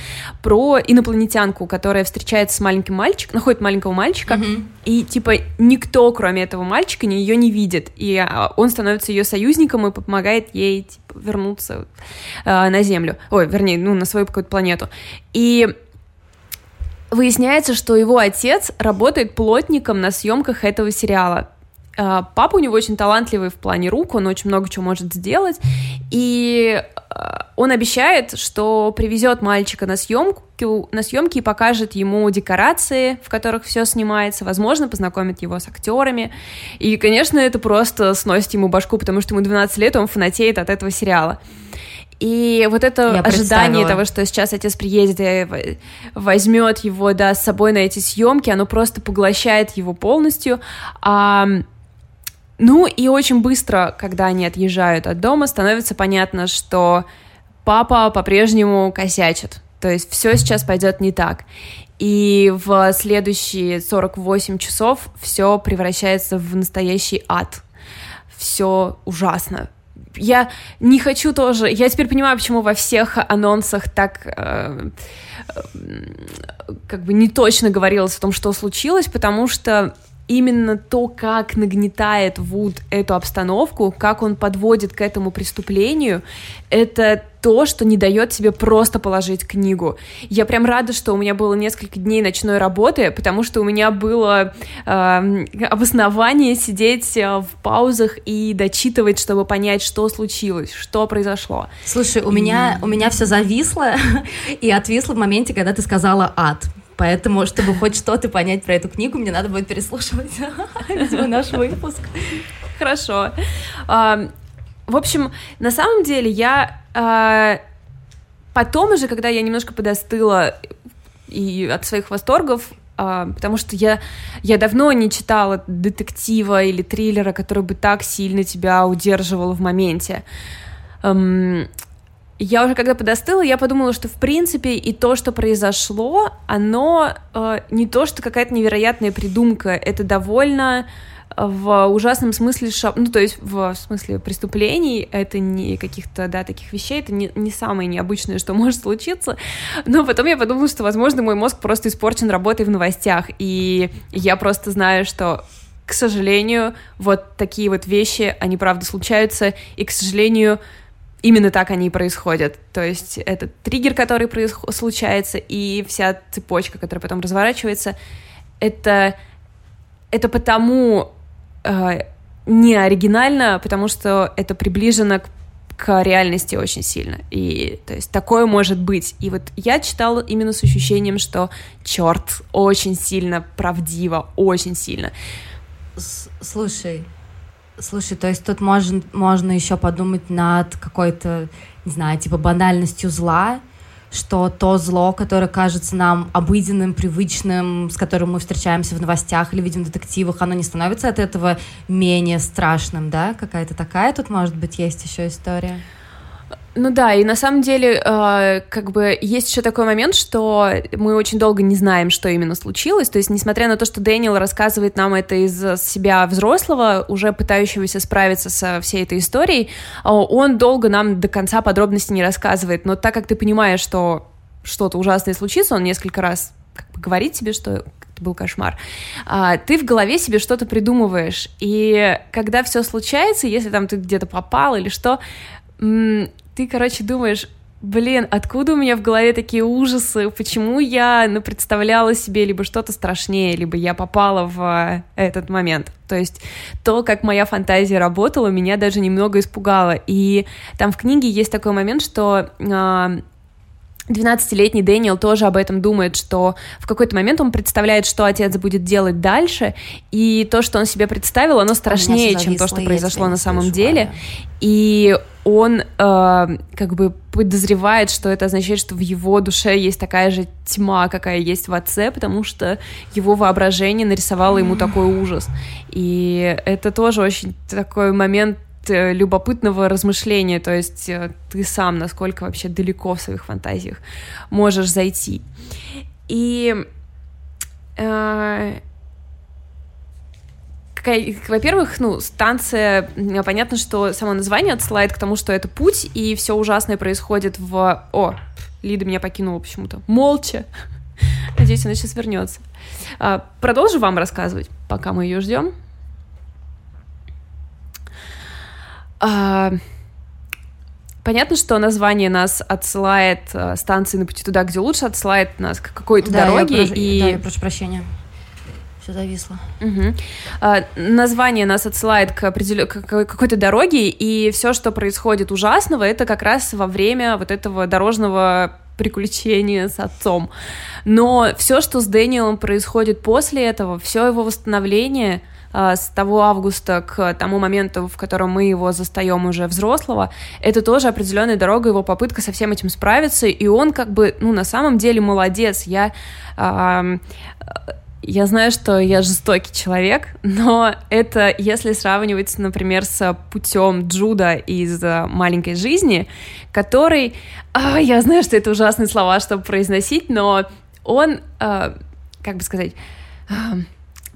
[SPEAKER 1] про инопланетянку, которая встречается с маленьким мальчиком, находит маленького мальчика, mm-hmm. и, типа, никто, кроме этого мальчика, ее не видит, и а, он становится ее союзником и помогает ей, типа, вернуться а, на Землю, ой, вернее, ну, на свою какую-то планету. И Выясняется, что его отец работает плотником на съемках этого сериала. А, папа у него очень талантливый в плане рук, он очень много чего может сделать, и а, он обещает, что привезет мальчика на съемку, на съемки и покажет ему декорации, в которых все снимается, возможно, познакомит его с актерами. И, конечно, это просто сносит ему башку, потому что ему 12 лет, он фанатеет от этого сериала. И вот это Я ожидание того, что сейчас отец приедет и возьмет его да, с собой на эти съемки, оно просто поглощает его полностью. А, ну и очень быстро, когда они отъезжают от дома, становится понятно, что папа по-прежнему косячит. То есть все сейчас пойдет не так. И в следующие 48 часов все превращается в настоящий ад. Все ужасно я не хочу тоже... Я теперь понимаю, почему во всех анонсах так э, как бы не точно говорилось о том, что случилось, потому что именно то, как нагнетает Вуд эту обстановку, как он подводит к этому преступлению, это то, что не дает тебе просто положить книгу. Я прям рада, что у меня было несколько дней ночной работы, потому что у меня было э, обоснование сидеть э, в паузах и дочитывать, чтобы понять, что случилось, что произошло.
[SPEAKER 2] Слушай, у и... меня у меня все зависло [LAUGHS] и отвисло в моменте, когда ты сказала ад. Поэтому, чтобы хоть что-то понять про эту книгу, мне надо будет переслушивать [LAUGHS] наш выпуск.
[SPEAKER 1] Хорошо. В общем, на самом деле я а, потом уже, когда я немножко подостыла и от своих восторгов, а, потому что я, я давно не читала детектива или триллера, который бы так сильно тебя удерживал в моменте я уже когда подостыла, я подумала, что в принципе и то, что произошло, оно э, не то, что какая-то невероятная придумка, это довольно э, в ужасном смысле, шаб... ну, то есть в смысле преступлений, это не каких-то, да, таких вещей, это не, не самое необычное, что [LAUGHS] может случиться, но потом я подумала, что, возможно, мой мозг просто испорчен работой в новостях, и я просто знаю, что к сожалению, вот такие вот вещи, они правда случаются, и, к сожалению, именно так они и происходят. То есть это триггер, который происход- случается, и вся цепочка, которая потом разворачивается, это, это потому э, не оригинально, потому что это приближено к к реальности очень сильно. И то есть такое может быть. И вот я читала именно с ощущением, что черт, очень сильно правдиво, очень сильно.
[SPEAKER 2] Слушай, Слушай, то есть тут можно, можно еще подумать над какой-то, не знаю, типа банальностью зла, что то зло, которое кажется нам обыденным, привычным, с которым мы встречаемся в новостях или видим в детективах, оно не становится от этого менее страшным, да? Какая-то такая тут, может быть, есть еще история?
[SPEAKER 1] Ну да, и на самом деле, э, как бы есть еще такой момент, что мы очень долго не знаем, что именно случилось. То есть, несмотря на то, что Дэниел рассказывает нам это из себя взрослого, уже пытающегося справиться со всей этой историей, э, он долго нам до конца подробностей не рассказывает. Но так как ты понимаешь, что что-то ужасное случится, он несколько раз как бы говорит тебе, что это был кошмар. А, ты в голове себе что-то придумываешь, и когда все случается, если там ты где-то попал или что, ты, короче, думаешь, блин, откуда у меня в голове такие ужасы, почему я ну, представляла себе либо что-то страшнее, либо я попала в э, этот момент. То есть то, как моя фантазия работала, меня даже немного испугало. И там в книге есть такой момент, что э, 12-летний Дэниел тоже об этом думает, что в какой-то момент он представляет, что отец будет делать дальше, и то, что он себе представил, оно страшнее, чем то, что произошло на самом деле. И он э, как бы подозревает, что это означает, что в его душе есть такая же тьма, какая есть в отце, потому что его воображение нарисовало ему такой ужас. И это тоже очень такой момент любопытного размышления, то есть э, ты сам насколько вообще далеко в своих фантазиях можешь зайти. И э, во-первых, ну, станция, понятно, что само название отсылает к тому, что это путь, и все ужасное происходит в... О, Лида меня покинула почему-то. Молча. Надеюсь, она сейчас вернется. А, продолжу вам рассказывать, пока мы ее ждем. А, понятно, что название нас отсылает а, станции на пути туда, где лучше, отсылает нас к какой-то да, дороге.
[SPEAKER 2] Я прошу, и... Да, я прошу прощения. Все зависло.
[SPEAKER 1] Угу. А, название нас отсылает к, определен... к какой-то дороге, и все, что происходит ужасного, это как раз во время вот этого дорожного приключения с отцом. Но все, что с Дэниелом происходит после этого, все его восстановление — с того августа к тому моменту, в котором мы его застаем уже взрослого, это тоже определенная дорога, его попытка со всем этим справиться, и он как бы, ну, на самом деле молодец. Я я знаю, что я жестокий человек, но это если сравнивать, например, с путем Джуда из «Маленькой жизни», который... А, я знаю, что это ужасные слова, чтобы произносить, но он, а, как бы сказать... А,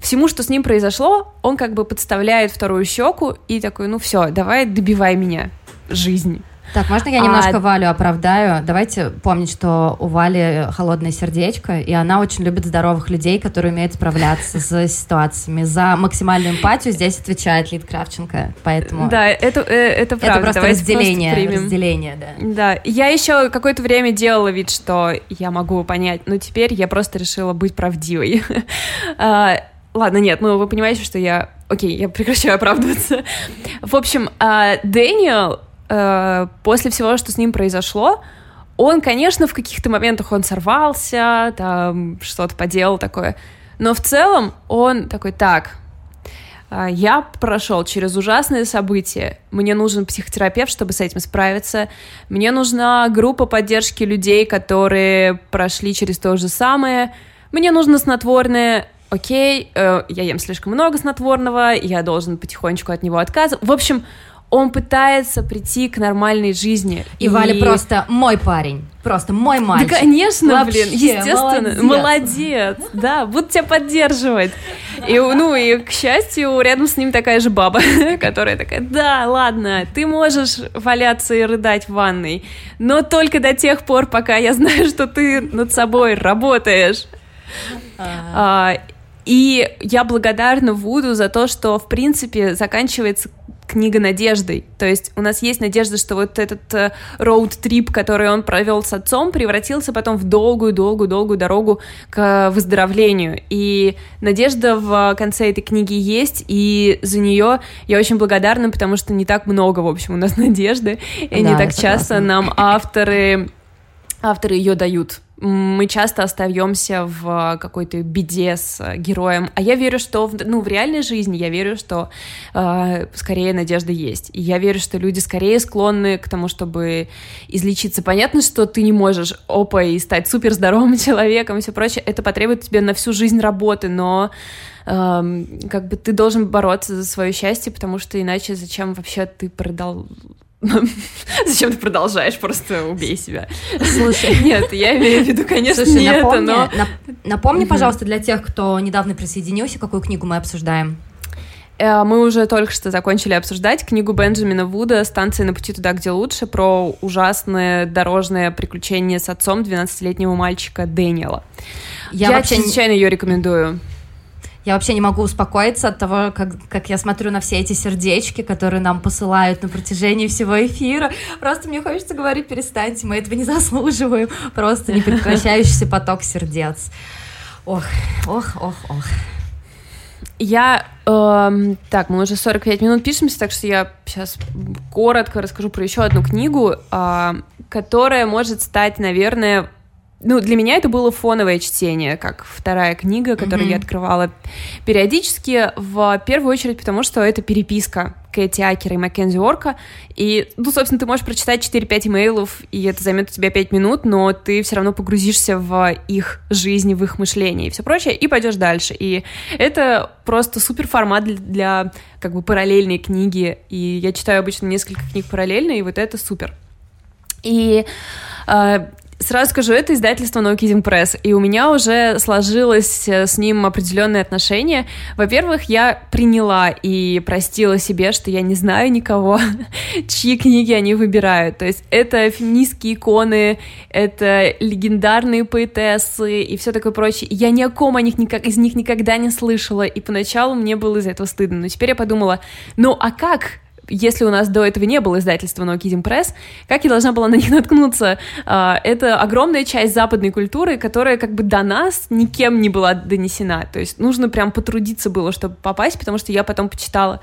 [SPEAKER 1] всему, что с ним произошло, он как бы подставляет вторую щеку и такой, ну все, давай добивай меня, жизнь.
[SPEAKER 2] Так, можно я немножко а... Валю оправдаю? Давайте помнить, что у Вали холодное сердечко, и она очень любит здоровых людей, которые умеют справляться с [LAUGHS] ситуациями. За максимальную эмпатию здесь отвечает Лид Кравченко, поэтому...
[SPEAKER 1] Да, это, э, это правда.
[SPEAKER 2] Это просто
[SPEAKER 1] Давайте
[SPEAKER 2] разделение,
[SPEAKER 1] просто
[SPEAKER 2] разделение, да.
[SPEAKER 1] Да, я еще какое-то время делала вид, что я могу понять, но теперь я просто решила быть правдивой. [LAUGHS] А, ладно, нет, ну вы понимаете, что я... Окей, я прекращаю оправдываться. В общем, а, Дэниел э, после всего, что с ним произошло, он, конечно, в каких-то моментах он сорвался, там что-то поделал такое, но в целом он такой, так, э, я прошел через ужасные события, мне нужен психотерапевт, чтобы с этим справиться, мне нужна группа поддержки людей, которые прошли через то же самое, мне нужно снотворное, окей, э, я ем слишком много снотворного, я должен потихонечку от него отказываться. В общем, он пытается прийти к нормальной жизни.
[SPEAKER 2] И, и... Валя просто мой парень. Просто мой мальчик.
[SPEAKER 1] Да, конечно, Вообще, блин, естественно. Молодец. молодец. Да, буду тебя поддерживать. И, ну, и, к счастью, рядом с ним такая же баба, [LAUGHS] которая такая, да, ладно, ты можешь валяться и рыдать в ванной, но только до тех пор, пока я знаю, что ты над собой работаешь. А, и я благодарна Вуду за то, что, в принципе, заканчивается книга надеждой. То есть у нас есть надежда, что вот этот роуд-трип, э, который он провел с отцом, превратился потом в долгую-долгую-долгую дорогу к выздоровлению. И надежда в конце этой книги есть, и за нее я очень благодарна, потому что не так много, в общем, у нас [LAUGHS] надежды, и да, не так часто нам авторы авторы ее дают мы часто остаемся в какой-то беде с героем, а я верю, что в, ну, в реальной жизни я верю, что э, скорее надежда есть. И я верю, что люди скорее склонны к тому, чтобы излечиться. Понятно, что ты не можешь опа и стать супер здоровым [LAUGHS] человеком и все прочее. Это потребует тебе на всю жизнь работы, но э, как бы ты должен бороться за свое счастье, потому что иначе зачем вообще ты продал [LAUGHS] Зачем ты продолжаешь? Просто убей себя.
[SPEAKER 2] Слушай, [LAUGHS]
[SPEAKER 1] нет, я имею в виду, конечно, Слушай, не напомни, это, но...
[SPEAKER 2] Нап- напомни, пожалуйста, для тех, кто недавно присоединился, какую книгу мы обсуждаем.
[SPEAKER 1] Э, мы уже только что закончили обсуждать книгу Бенджамина Вуда «Станция на пути туда, где лучше» про ужасное дорожное приключение с отцом 12-летнего мальчика Дэниела. Я, я вообще чрезвычайно ее рекомендую.
[SPEAKER 2] Я вообще не могу успокоиться от того, как, как я смотрю на все эти сердечки, которые нам посылают на протяжении всего эфира. Просто мне хочется говорить, перестаньте, мы этого не [LAUGHS] заслуживаем. Просто [LAUGHS] непрекращающийся поток сердец. Ох, ох, ох, ох.
[SPEAKER 1] Я... Э, так, мы уже 45 минут пишемся, так что я сейчас коротко расскажу про еще одну книгу, э, которая может стать, наверное, ну, для меня это было фоновое чтение, как вторая книга, которую mm-hmm. я открывала периодически, в первую очередь потому, что это переписка Кэти Акера и Маккензи Орка, и, ну, собственно, ты можешь прочитать 4-5 имейлов, и это займет у тебя 5 минут, но ты все равно погрузишься в их жизнь, в их мышление и все прочее, и пойдешь дальше. И это просто супер формат для, для как бы параллельной книги, и я читаю обычно несколько книг параллельно, и вот это супер. И э, Сразу скажу, это издательство No Kidding Press, и у меня уже сложилось э, с ним определенные отношения. Во-первых, я приняла и простила себе, что я не знаю никого, [LAUGHS] чьи книги они выбирают. То есть это феминистские иконы, это легендарные поэтессы и все такое прочее. Я ни о ком о них никак, из них никогда не слышала, и поначалу мне было из-за этого стыдно. Но теперь я подумала, ну а как если у нас до этого не было издательства No Kidding Press, как я должна была на них [LAUGHS] наткнуться? А, это огромная часть западной культуры, которая как бы до нас никем не была донесена. То есть нужно прям потрудиться было, чтобы попасть, потому что я потом почитала,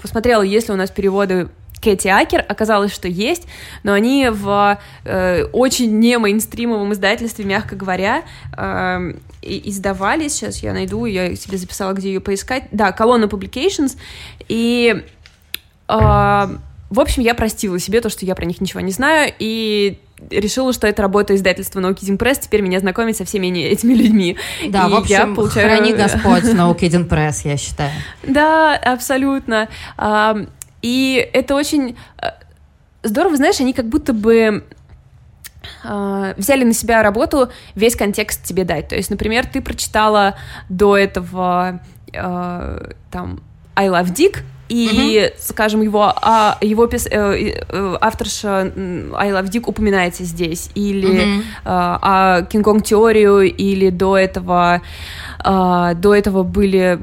[SPEAKER 1] посмотрела, есть ли у нас переводы Кэти Акер, оказалось, что есть, но они в э, очень не мейнстримовом издательстве, мягко говоря, э, издавались. Сейчас я найду, я себе записала, где ее поискать. Да, Колонна Publications. И в общем, я простила себе то, что я про них ничего не знаю, и решила, что это работа издательства No Kidding Press, теперь меня знакомит со всеми этими людьми.
[SPEAKER 2] Да, и в общем, я получаю... храни Господь No Kidding Press, я считаю.
[SPEAKER 1] Да, абсолютно. А, и это очень э, здорово, знаешь, они как будто бы э, взяли на себя работу весь контекст тебе дать. То есть, например, ты прочитала до этого э, там I Love Dick, и, угу. скажем, его, а, его пис, э, э, авторша I Love Dick упоминается здесь, или угу. а, а Кинг-Конг теорию, или до этого а, до этого были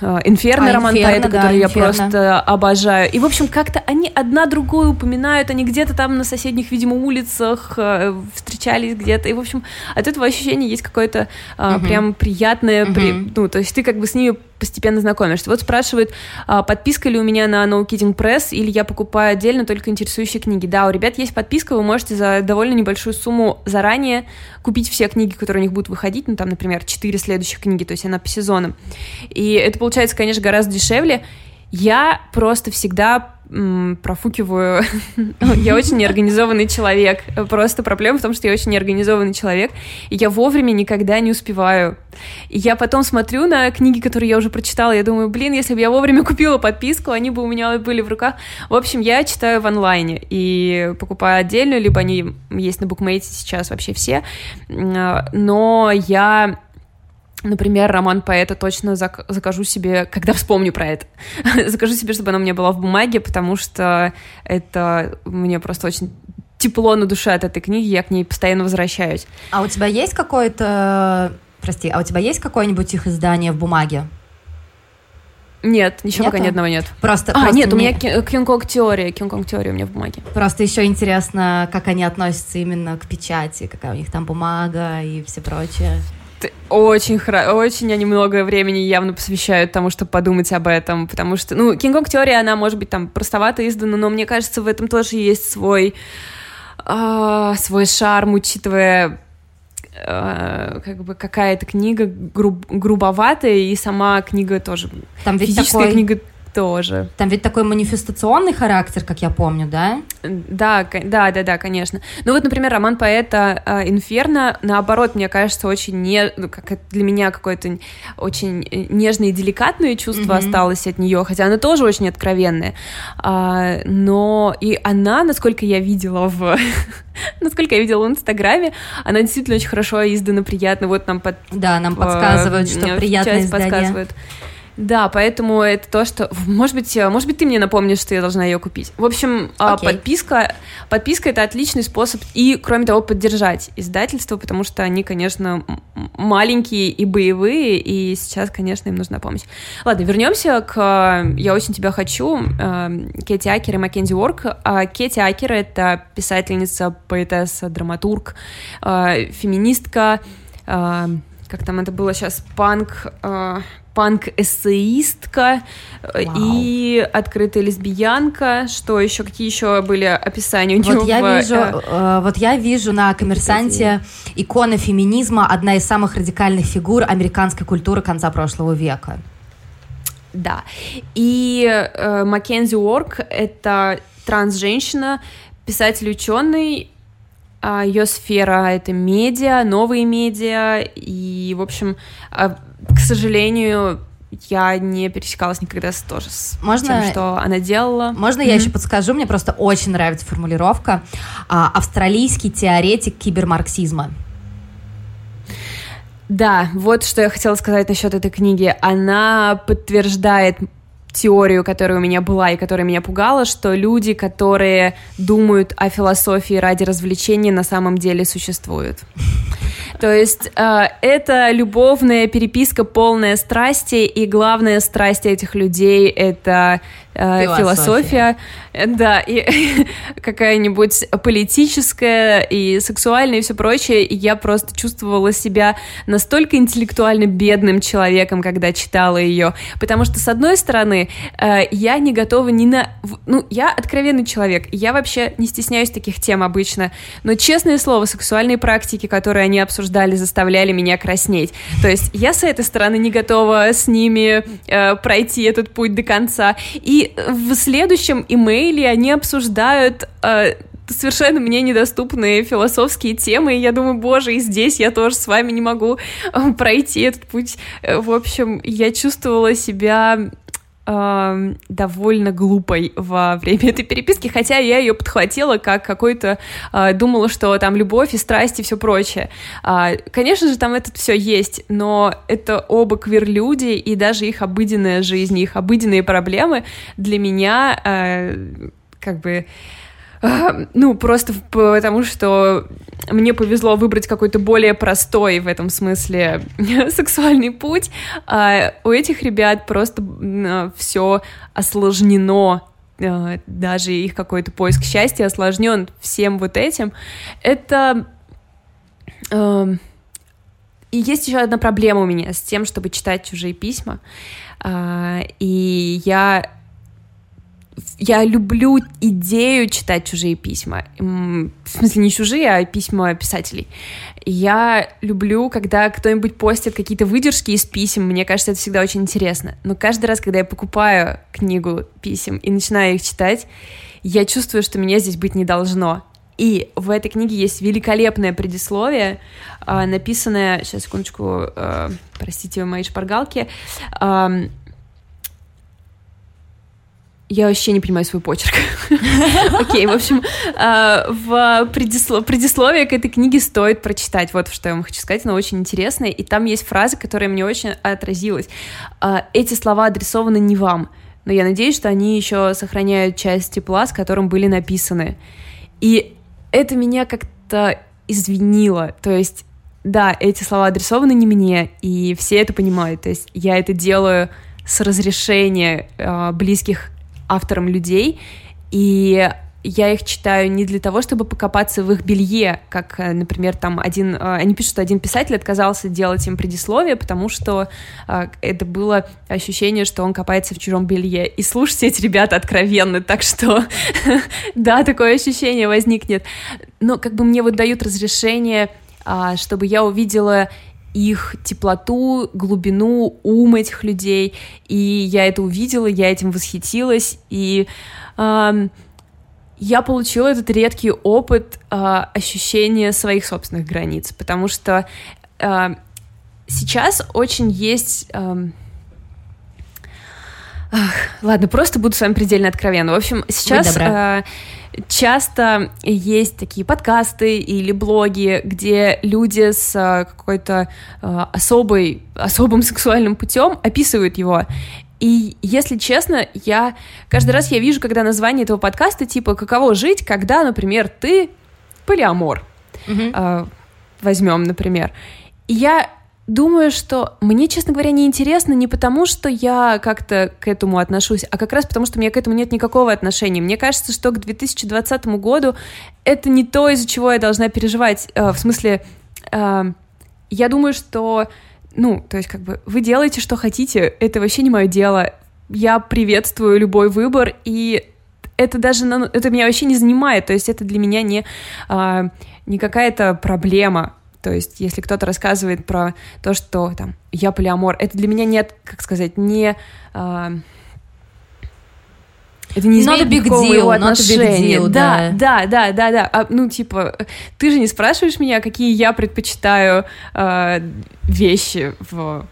[SPEAKER 1] а, Инферно, а, роман поэта, да, который Инферно. я просто обожаю. И, в общем, как-то они одна другую упоминают, они где-то там на соседних, видимо, улицах э, встречались где-то. И, в общем, от этого ощущения есть какое-то угу. прям приятное, угу. при, ну, то есть ты как бы с ними постепенно знакомишься. Вот спрашивают, а, подписка ли у меня на No Kidding Press, или я покупаю отдельно только интересующие книги. Да, у ребят есть подписка, вы можете за довольно небольшую сумму заранее купить все книги, которые у них будут выходить, ну, там, например, 4 следующих книги, то есть она по сезонам. И это получается, конечно, гораздо дешевле. Я просто всегда профукиваю. [LAUGHS] я очень неорганизованный человек. Просто проблема в том, что я очень неорганизованный человек, и я вовремя никогда не успеваю. И я потом смотрю на книги, которые я уже прочитала, я думаю, блин, если бы я вовремя купила подписку, они бы у меня были в руках. В общем, я читаю в онлайне и покупаю отдельно, либо они есть на букмейте сейчас вообще все. Но я Например, роман поэта точно зак- закажу себе, когда вспомню про это. [LAUGHS] закажу себе, чтобы оно у меня было в бумаге, потому что это мне просто очень тепло на душе от этой книги, я к ней постоянно возвращаюсь.
[SPEAKER 2] А у тебя есть какое-то, прости, а у тебя есть какое-нибудь их издание в бумаге?
[SPEAKER 1] Нет, еще Нету? пока ни одного нет.
[SPEAKER 2] Просто,
[SPEAKER 1] а,
[SPEAKER 2] просто
[SPEAKER 1] нет, мне... у меня Кинг-Конг теория, Кинг-Конг теория у меня в бумаге.
[SPEAKER 2] Просто еще интересно, как они относятся именно к печати, какая у них там бумага и все прочее
[SPEAKER 1] очень, очень они много времени явно посвящают тому, чтобы подумать об этом, потому что, ну, Кинг-Конг теория, она может быть там простовато издана, но мне кажется, в этом тоже есть свой, э, свой шарм, учитывая э, как бы какая-то книга груб, грубоватая, и сама книга тоже.
[SPEAKER 2] Там ведь
[SPEAKER 1] физическая
[SPEAKER 2] такой...
[SPEAKER 1] книга тоже.
[SPEAKER 2] Там ведь такой манифестационный характер, как я помню, да?
[SPEAKER 1] Да, да, да, да, конечно. Ну вот, например, роман поэта э, «Инферно», наоборот, мне кажется, очень не, ну, как для меня какое-то очень нежное и деликатное чувство mm-hmm. осталось от нее, хотя она тоже очень откровенная. А, но и она, насколько я видела в [LAUGHS] насколько я видела в Инстаграме, она действительно очень хорошо издана, приятно. Вот нам под...
[SPEAKER 2] Да, нам подсказывают, что приятное издание. подсказывают.
[SPEAKER 1] Да, поэтому это то, что... Может быть, э, может быть, ты мне напомнишь, что я должна ее купить. В общем, okay. подписка, подписка — это отличный способ и, кроме того, поддержать издательство, потому что они, конечно, маленькие и боевые, и сейчас, конечно, им нужна помощь. Ладно, вернемся к «Я очень тебя хочу» э, Кэти Акер и Маккензи Уорк. А Кэти Акер — это писательница, поэтесса, драматург, э, феминистка, как там это было сейчас, панк, панк-эссеистка э, и открытая лесбиянка. Что еще? Какие еще были описания у нее?
[SPEAKER 2] Вот я в, вижу, э, э, вот я вижу на коммерсанте икона феминизма, одна из самых радикальных фигур американской культуры конца прошлого века.
[SPEAKER 1] Да. И э, Маккензи Уорк — это транс-женщина, писатель-ученый, а ее сфера — это медиа, новые медиа, и, в общем, а, к сожалению, я не пересекалась никогда с, тоже с можно, тем, что она делала.
[SPEAKER 2] Можно mm-hmm. я еще подскажу? Мне просто очень нравится формулировка. А, австралийский теоретик кибермарксизма.
[SPEAKER 1] Да, вот что я хотела сказать насчет этой книги. Она подтверждает теорию, которая у меня была и которая меня пугала, что люди, которые думают о философии ради развлечения, на самом деле существуют. То есть э, это любовная переписка, полная страсти, и главная страсть этих людей — это э, философия. философия. Да, и [LAUGHS] какая-нибудь политическая и сексуальная и все прочее, и я просто чувствовала себя настолько интеллектуально бедным человеком, когда читала ее, потому что, с одной стороны, э, я не готова ни на... Ну, я откровенный человек, я вообще не стесняюсь таких тем обычно, но, честное слово, сексуальные практики, которые они обсуждали, заставляли меня краснеть. То есть я с этой стороны не готова с ними э, пройти этот путь до конца. И в следующем имейле они обсуждают э, совершенно мне недоступные философские темы, и я думаю, боже, и здесь я тоже с вами не могу э, пройти этот путь. Э, в общем, я чувствовала себя э, довольно глупой во время этой переписки, хотя я ее подхватила как какой-то, э, думала, что там любовь и страсть и все прочее. Э, конечно же, там это все есть, но это оба квир-люди, и даже их обыденная жизнь, их обыденные проблемы для меня э, как бы ну, просто потому, что мне повезло выбрать какой-то более простой в этом смысле [LAUGHS] сексуальный путь. А у этих ребят просто все осложнено а, даже их какой-то поиск счастья осложнен всем вот этим. Это... И есть еще одна проблема у меня с тем, чтобы читать чужие письма. А, и я я люблю идею читать чужие письма. В смысле, не чужие, а письма писателей. Я люблю, когда кто-нибудь постит какие-то выдержки из писем. Мне кажется, это всегда очень интересно. Но каждый раз, когда я покупаю книгу писем и начинаю их читать, я чувствую, что меня здесь быть не должно. И в этой книге есть великолепное предисловие, а, написанное... Сейчас, секундочку, а, простите мои шпаргалки я вообще не понимаю свой почерк. [LAUGHS] Окей, в общем, а, в предисловие к этой книге стоит прочитать. Вот что я вам хочу сказать, она очень интересная. И там есть фраза, которая мне очень отразилась. А, эти слова адресованы не вам, но я надеюсь, что они еще сохраняют часть тепла, с которым были написаны. И это меня как-то извинило. То есть, да, эти слова адресованы не мне, и все это понимают. То есть я это делаю с разрешения э, близких авторам людей, и я их читаю не для того, чтобы покопаться в их белье, как, э, например, там один, э, они пишут, что один писатель отказался делать им предисловие, потому что э, это было ощущение, что он копается в чужом белье. И слушайте, эти ребята откровенны, так что [LAUGHS] да, такое ощущение возникнет. Но как бы мне вот дают разрешение, а, чтобы я увидела их теплоту, глубину, ум этих людей, и я это увидела, я этим восхитилась, и э, я получила этот редкий опыт э, ощущения своих собственных границ, потому что э, сейчас очень есть... Э, Ах, ладно, просто буду с вами предельно откровенна. В общем, сейчас э, часто есть такие подкасты или блоги, где люди с э, какой-то э, особой, особым сексуальным путем описывают его. И если честно, я каждый раз я вижу, когда название этого подкаста типа «Каково жить, когда, например, ты полиамор?» mm-hmm. э, Возьмем, например. И я Думаю, что мне, честно говоря, не интересно не потому, что я как-то к этому отношусь, а как раз потому, что у меня к этому нет никакого отношения. Мне кажется, что к 2020 году это не то, из-за чего я должна переживать. Э, в смысле, э, я думаю, что, ну, то есть как бы вы делаете, что хотите, это вообще не мое дело. Я приветствую любой выбор, и это даже, это меня вообще не занимает, то есть это для меня не, э, не какая-то проблема то есть, если кто-то рассказывает про то, что там я полиамор, это для меня нет, как сказать, не а, это не изменит никакого моего отношения. Deal, да, да, да, да, да. А, ну, типа, ты же не спрашиваешь меня, какие я предпочитаю э, вещи в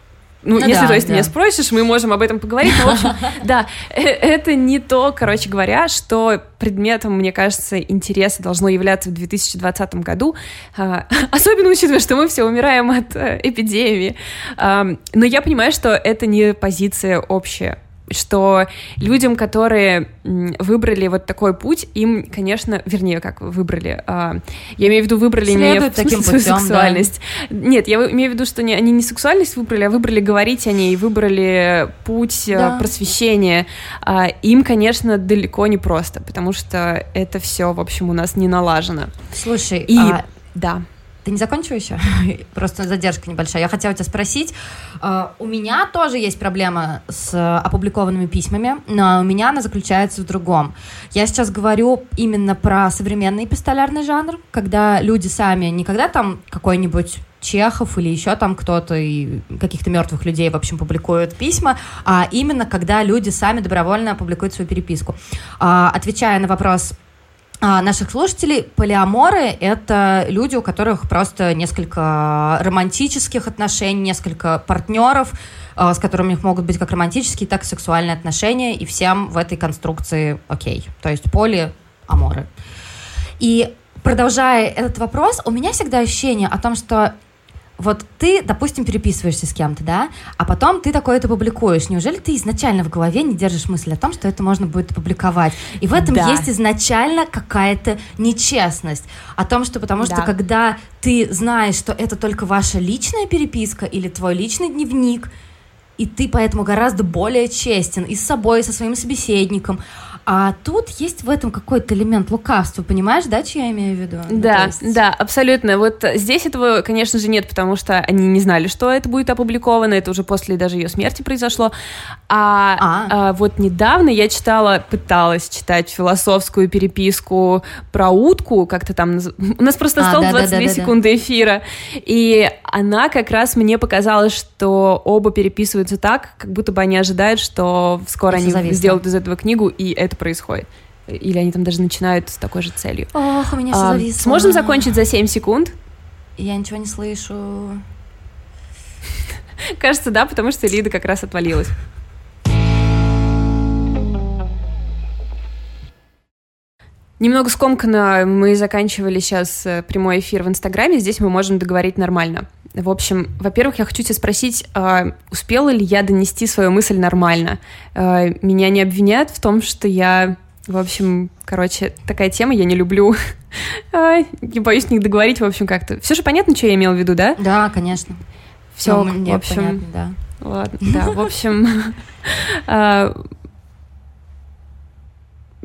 [SPEAKER 1] ну, ну если, да, то есть, да. меня спросишь, мы можем об этом поговорить. Но, в общем, [LAUGHS] да, э, это не то, короче говоря, что предметом, мне кажется, интереса должно являться в 2020 году, а, [LAUGHS] особенно учитывая, что мы все умираем от э, эпидемии. Но я понимаю, что это не позиция общая что людям, которые выбрали вот такой путь, им, конечно, вернее, как выбрали, э, я имею в виду выбрали Следует не таким [LAUGHS] путем, сексуальность. Да. Нет, я имею в виду, что не, они не сексуальность выбрали, а выбрали говорить о ней, выбрали путь э, да. просвещения. Э, им, конечно, далеко не просто, потому что это все, в общем, у нас не налажено.
[SPEAKER 2] Слушай,
[SPEAKER 1] и а... да.
[SPEAKER 2] Ты не закончил еще? [LAUGHS] Просто задержка небольшая. Я хотела тебя спросить. Uh, у меня тоже есть проблема с опубликованными письмами, но у меня она заключается в другом. Я сейчас говорю именно про современный пистолярный жанр, когда люди сами, не когда там какой-нибудь Чехов или еще там кто-то и каких-то мертвых людей, в общем, публикуют письма, а именно когда люди сами добровольно публикуют свою переписку. Uh, отвечая на вопрос а, наших слушателей, полиаморы — это люди, у которых просто несколько романтических отношений, несколько партнеров, а, с которыми у них могут быть как романтические, так и сексуальные отношения, и всем в этой конструкции окей. То есть полиаморы. И продолжая этот вопрос, у меня всегда ощущение о том, что вот ты, допустим, переписываешься с кем-то, да, а потом ты такое это публикуешь. Неужели ты изначально в голове не держишь мысль о том, что это можно будет опубликовать? И в этом да. есть изначально какая-то нечестность. О том, что потому да. что когда ты знаешь, что это только ваша личная переписка или твой личный дневник, и ты поэтому гораздо более честен и с собой, и со своим собеседником. А тут есть в этом какой-то элемент лукавства, понимаешь, да, что я имею в виду?
[SPEAKER 1] Ну, да, ну, есть... да, абсолютно. Вот здесь этого, конечно же, нет, потому что они не знали, что это будет опубликовано, это уже после даже ее смерти произошло. А, а. а вот недавно я читала, пыталась читать философскую переписку про утку, как-то там... [LAUGHS] У нас просто а, да, 22 да, да, секунды да. эфира, и она как раз мне показала, что оба переписываются так, как будто бы они ожидают, что скоро они зависло. сделают из этого книгу, и это это происходит. Или они там даже начинают с такой же целью.
[SPEAKER 2] Ох, у меня все а, зависло.
[SPEAKER 1] Сможем закончить за 7 секунд?
[SPEAKER 2] Я ничего не слышу. [LAUGHS]
[SPEAKER 1] Кажется, да, потому что Лида как раз отвалилась. Немного скомканно мы заканчивали сейчас э, прямой эфир в Инстаграме, здесь мы можем договорить нормально. В общем, во-первых, я хочу тебя спросить, а успела ли я донести свою мысль нормально? А, меня не обвинят в том, что я, в общем, короче, такая тема, я не люблю. [LAUGHS] А, не боюсь них договорить, в общем, как-то. Все же понятно, что я имел в виду, да?
[SPEAKER 2] Да, конечно.
[SPEAKER 1] Все, ну, в общем, понятно, да. Ладно, да, в общем, [LAUGHS]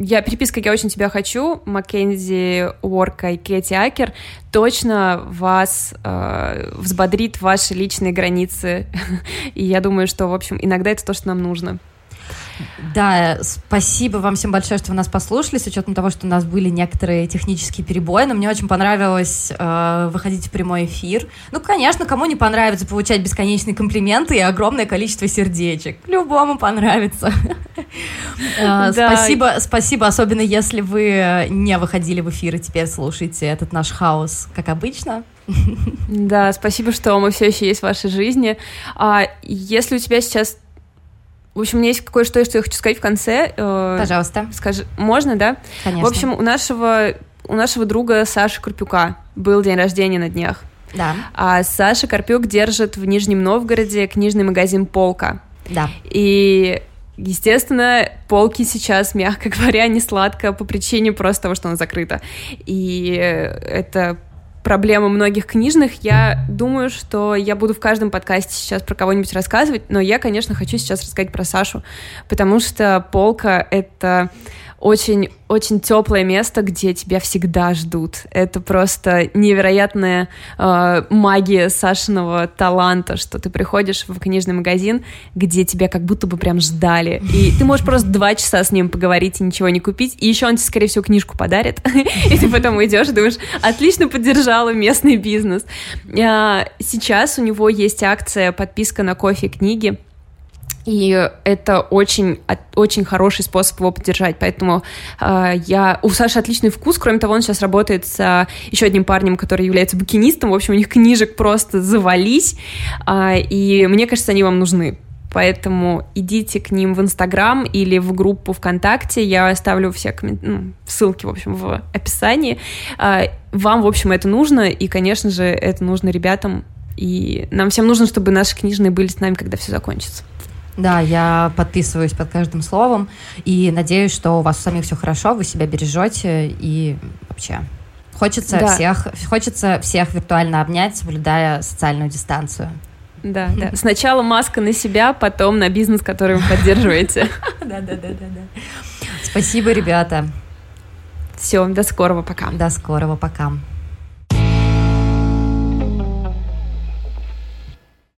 [SPEAKER 1] я переписка «Я очень тебя хочу», Маккензи Уорка и Кэти Акер точно вас э, взбодрит ваши личные границы. [LAUGHS] и я думаю, что, в общем, иногда это то, что нам нужно.
[SPEAKER 2] Да, спасибо вам всем большое, что вы нас послушали, с учетом того, что у нас были некоторые технические перебои, но мне очень понравилось э, выходить в прямой эфир. Ну, конечно, кому не понравится получать бесконечные комплименты и огромное количество сердечек. Любому понравится. Э, [LAUGHS] спасибо, спасибо, особенно если вы не выходили в эфир и теперь слушаете этот наш хаос, как обычно.
[SPEAKER 1] Да, спасибо, что мы все еще есть в вашей жизни. А если у тебя сейчас в общем, у меня есть кое-что, что я хочу сказать в конце.
[SPEAKER 2] Э, Пожалуйста.
[SPEAKER 1] Скажи, можно, да?
[SPEAKER 2] Конечно.
[SPEAKER 1] В общем, у нашего, у нашего друга Саши Карпюка был день рождения на днях.
[SPEAKER 2] Да.
[SPEAKER 1] А Саша Карпюк держит в Нижнем Новгороде книжный магазин «Полка».
[SPEAKER 2] Да.
[SPEAKER 1] И Естественно, полки сейчас, мягко [LAUGHS] говоря, не сладко по причине просто того, что она закрыта. И это проблемы многих книжных, я думаю, что я буду в каждом подкасте сейчас про кого-нибудь рассказывать, но я, конечно, хочу сейчас рассказать про Сашу, потому что полка — это очень-очень теплое место, где тебя всегда ждут. Это просто невероятная э, магия Сашиного таланта, что ты приходишь в книжный магазин, где тебя как будто бы прям ждали. И ты можешь просто два часа с ним поговорить и ничего не купить. И еще он тебе, скорее всего, книжку подарит. [LAUGHS] И ты потом идешь и думаешь, отлично поддержала местный бизнес. А, сейчас у него есть акция подписка на кофе книги и это очень, очень хороший способ его поддержать. Поэтому э, я... У Саши отличный вкус. Кроме того, он сейчас работает с э, еще одним парнем, который является букинистом. В общем, у них книжек просто завались. Э, и мне кажется, они вам нужны. Поэтому идите к ним в Инстаграм или в группу ВКонтакте. Я оставлю все коммент... ну, ссылки, в общем, в описании. Вам, в общем, это нужно, и, конечно же, это нужно ребятам. И нам всем нужно, чтобы наши книжные были с нами, когда все закончится.
[SPEAKER 2] Да, я подписываюсь под каждым словом и надеюсь, что у вас у самих все хорошо, вы себя бережете и вообще хочется да. всех хочется всех виртуально обнять, соблюдая социальную дистанцию.
[SPEAKER 1] Да, да. Сначала маска на себя, потом на бизнес, который вы поддерживаете.
[SPEAKER 2] Да, да, да, да, да. Спасибо, ребята.
[SPEAKER 1] Все, до скорого, пока.
[SPEAKER 2] До скорого, пока.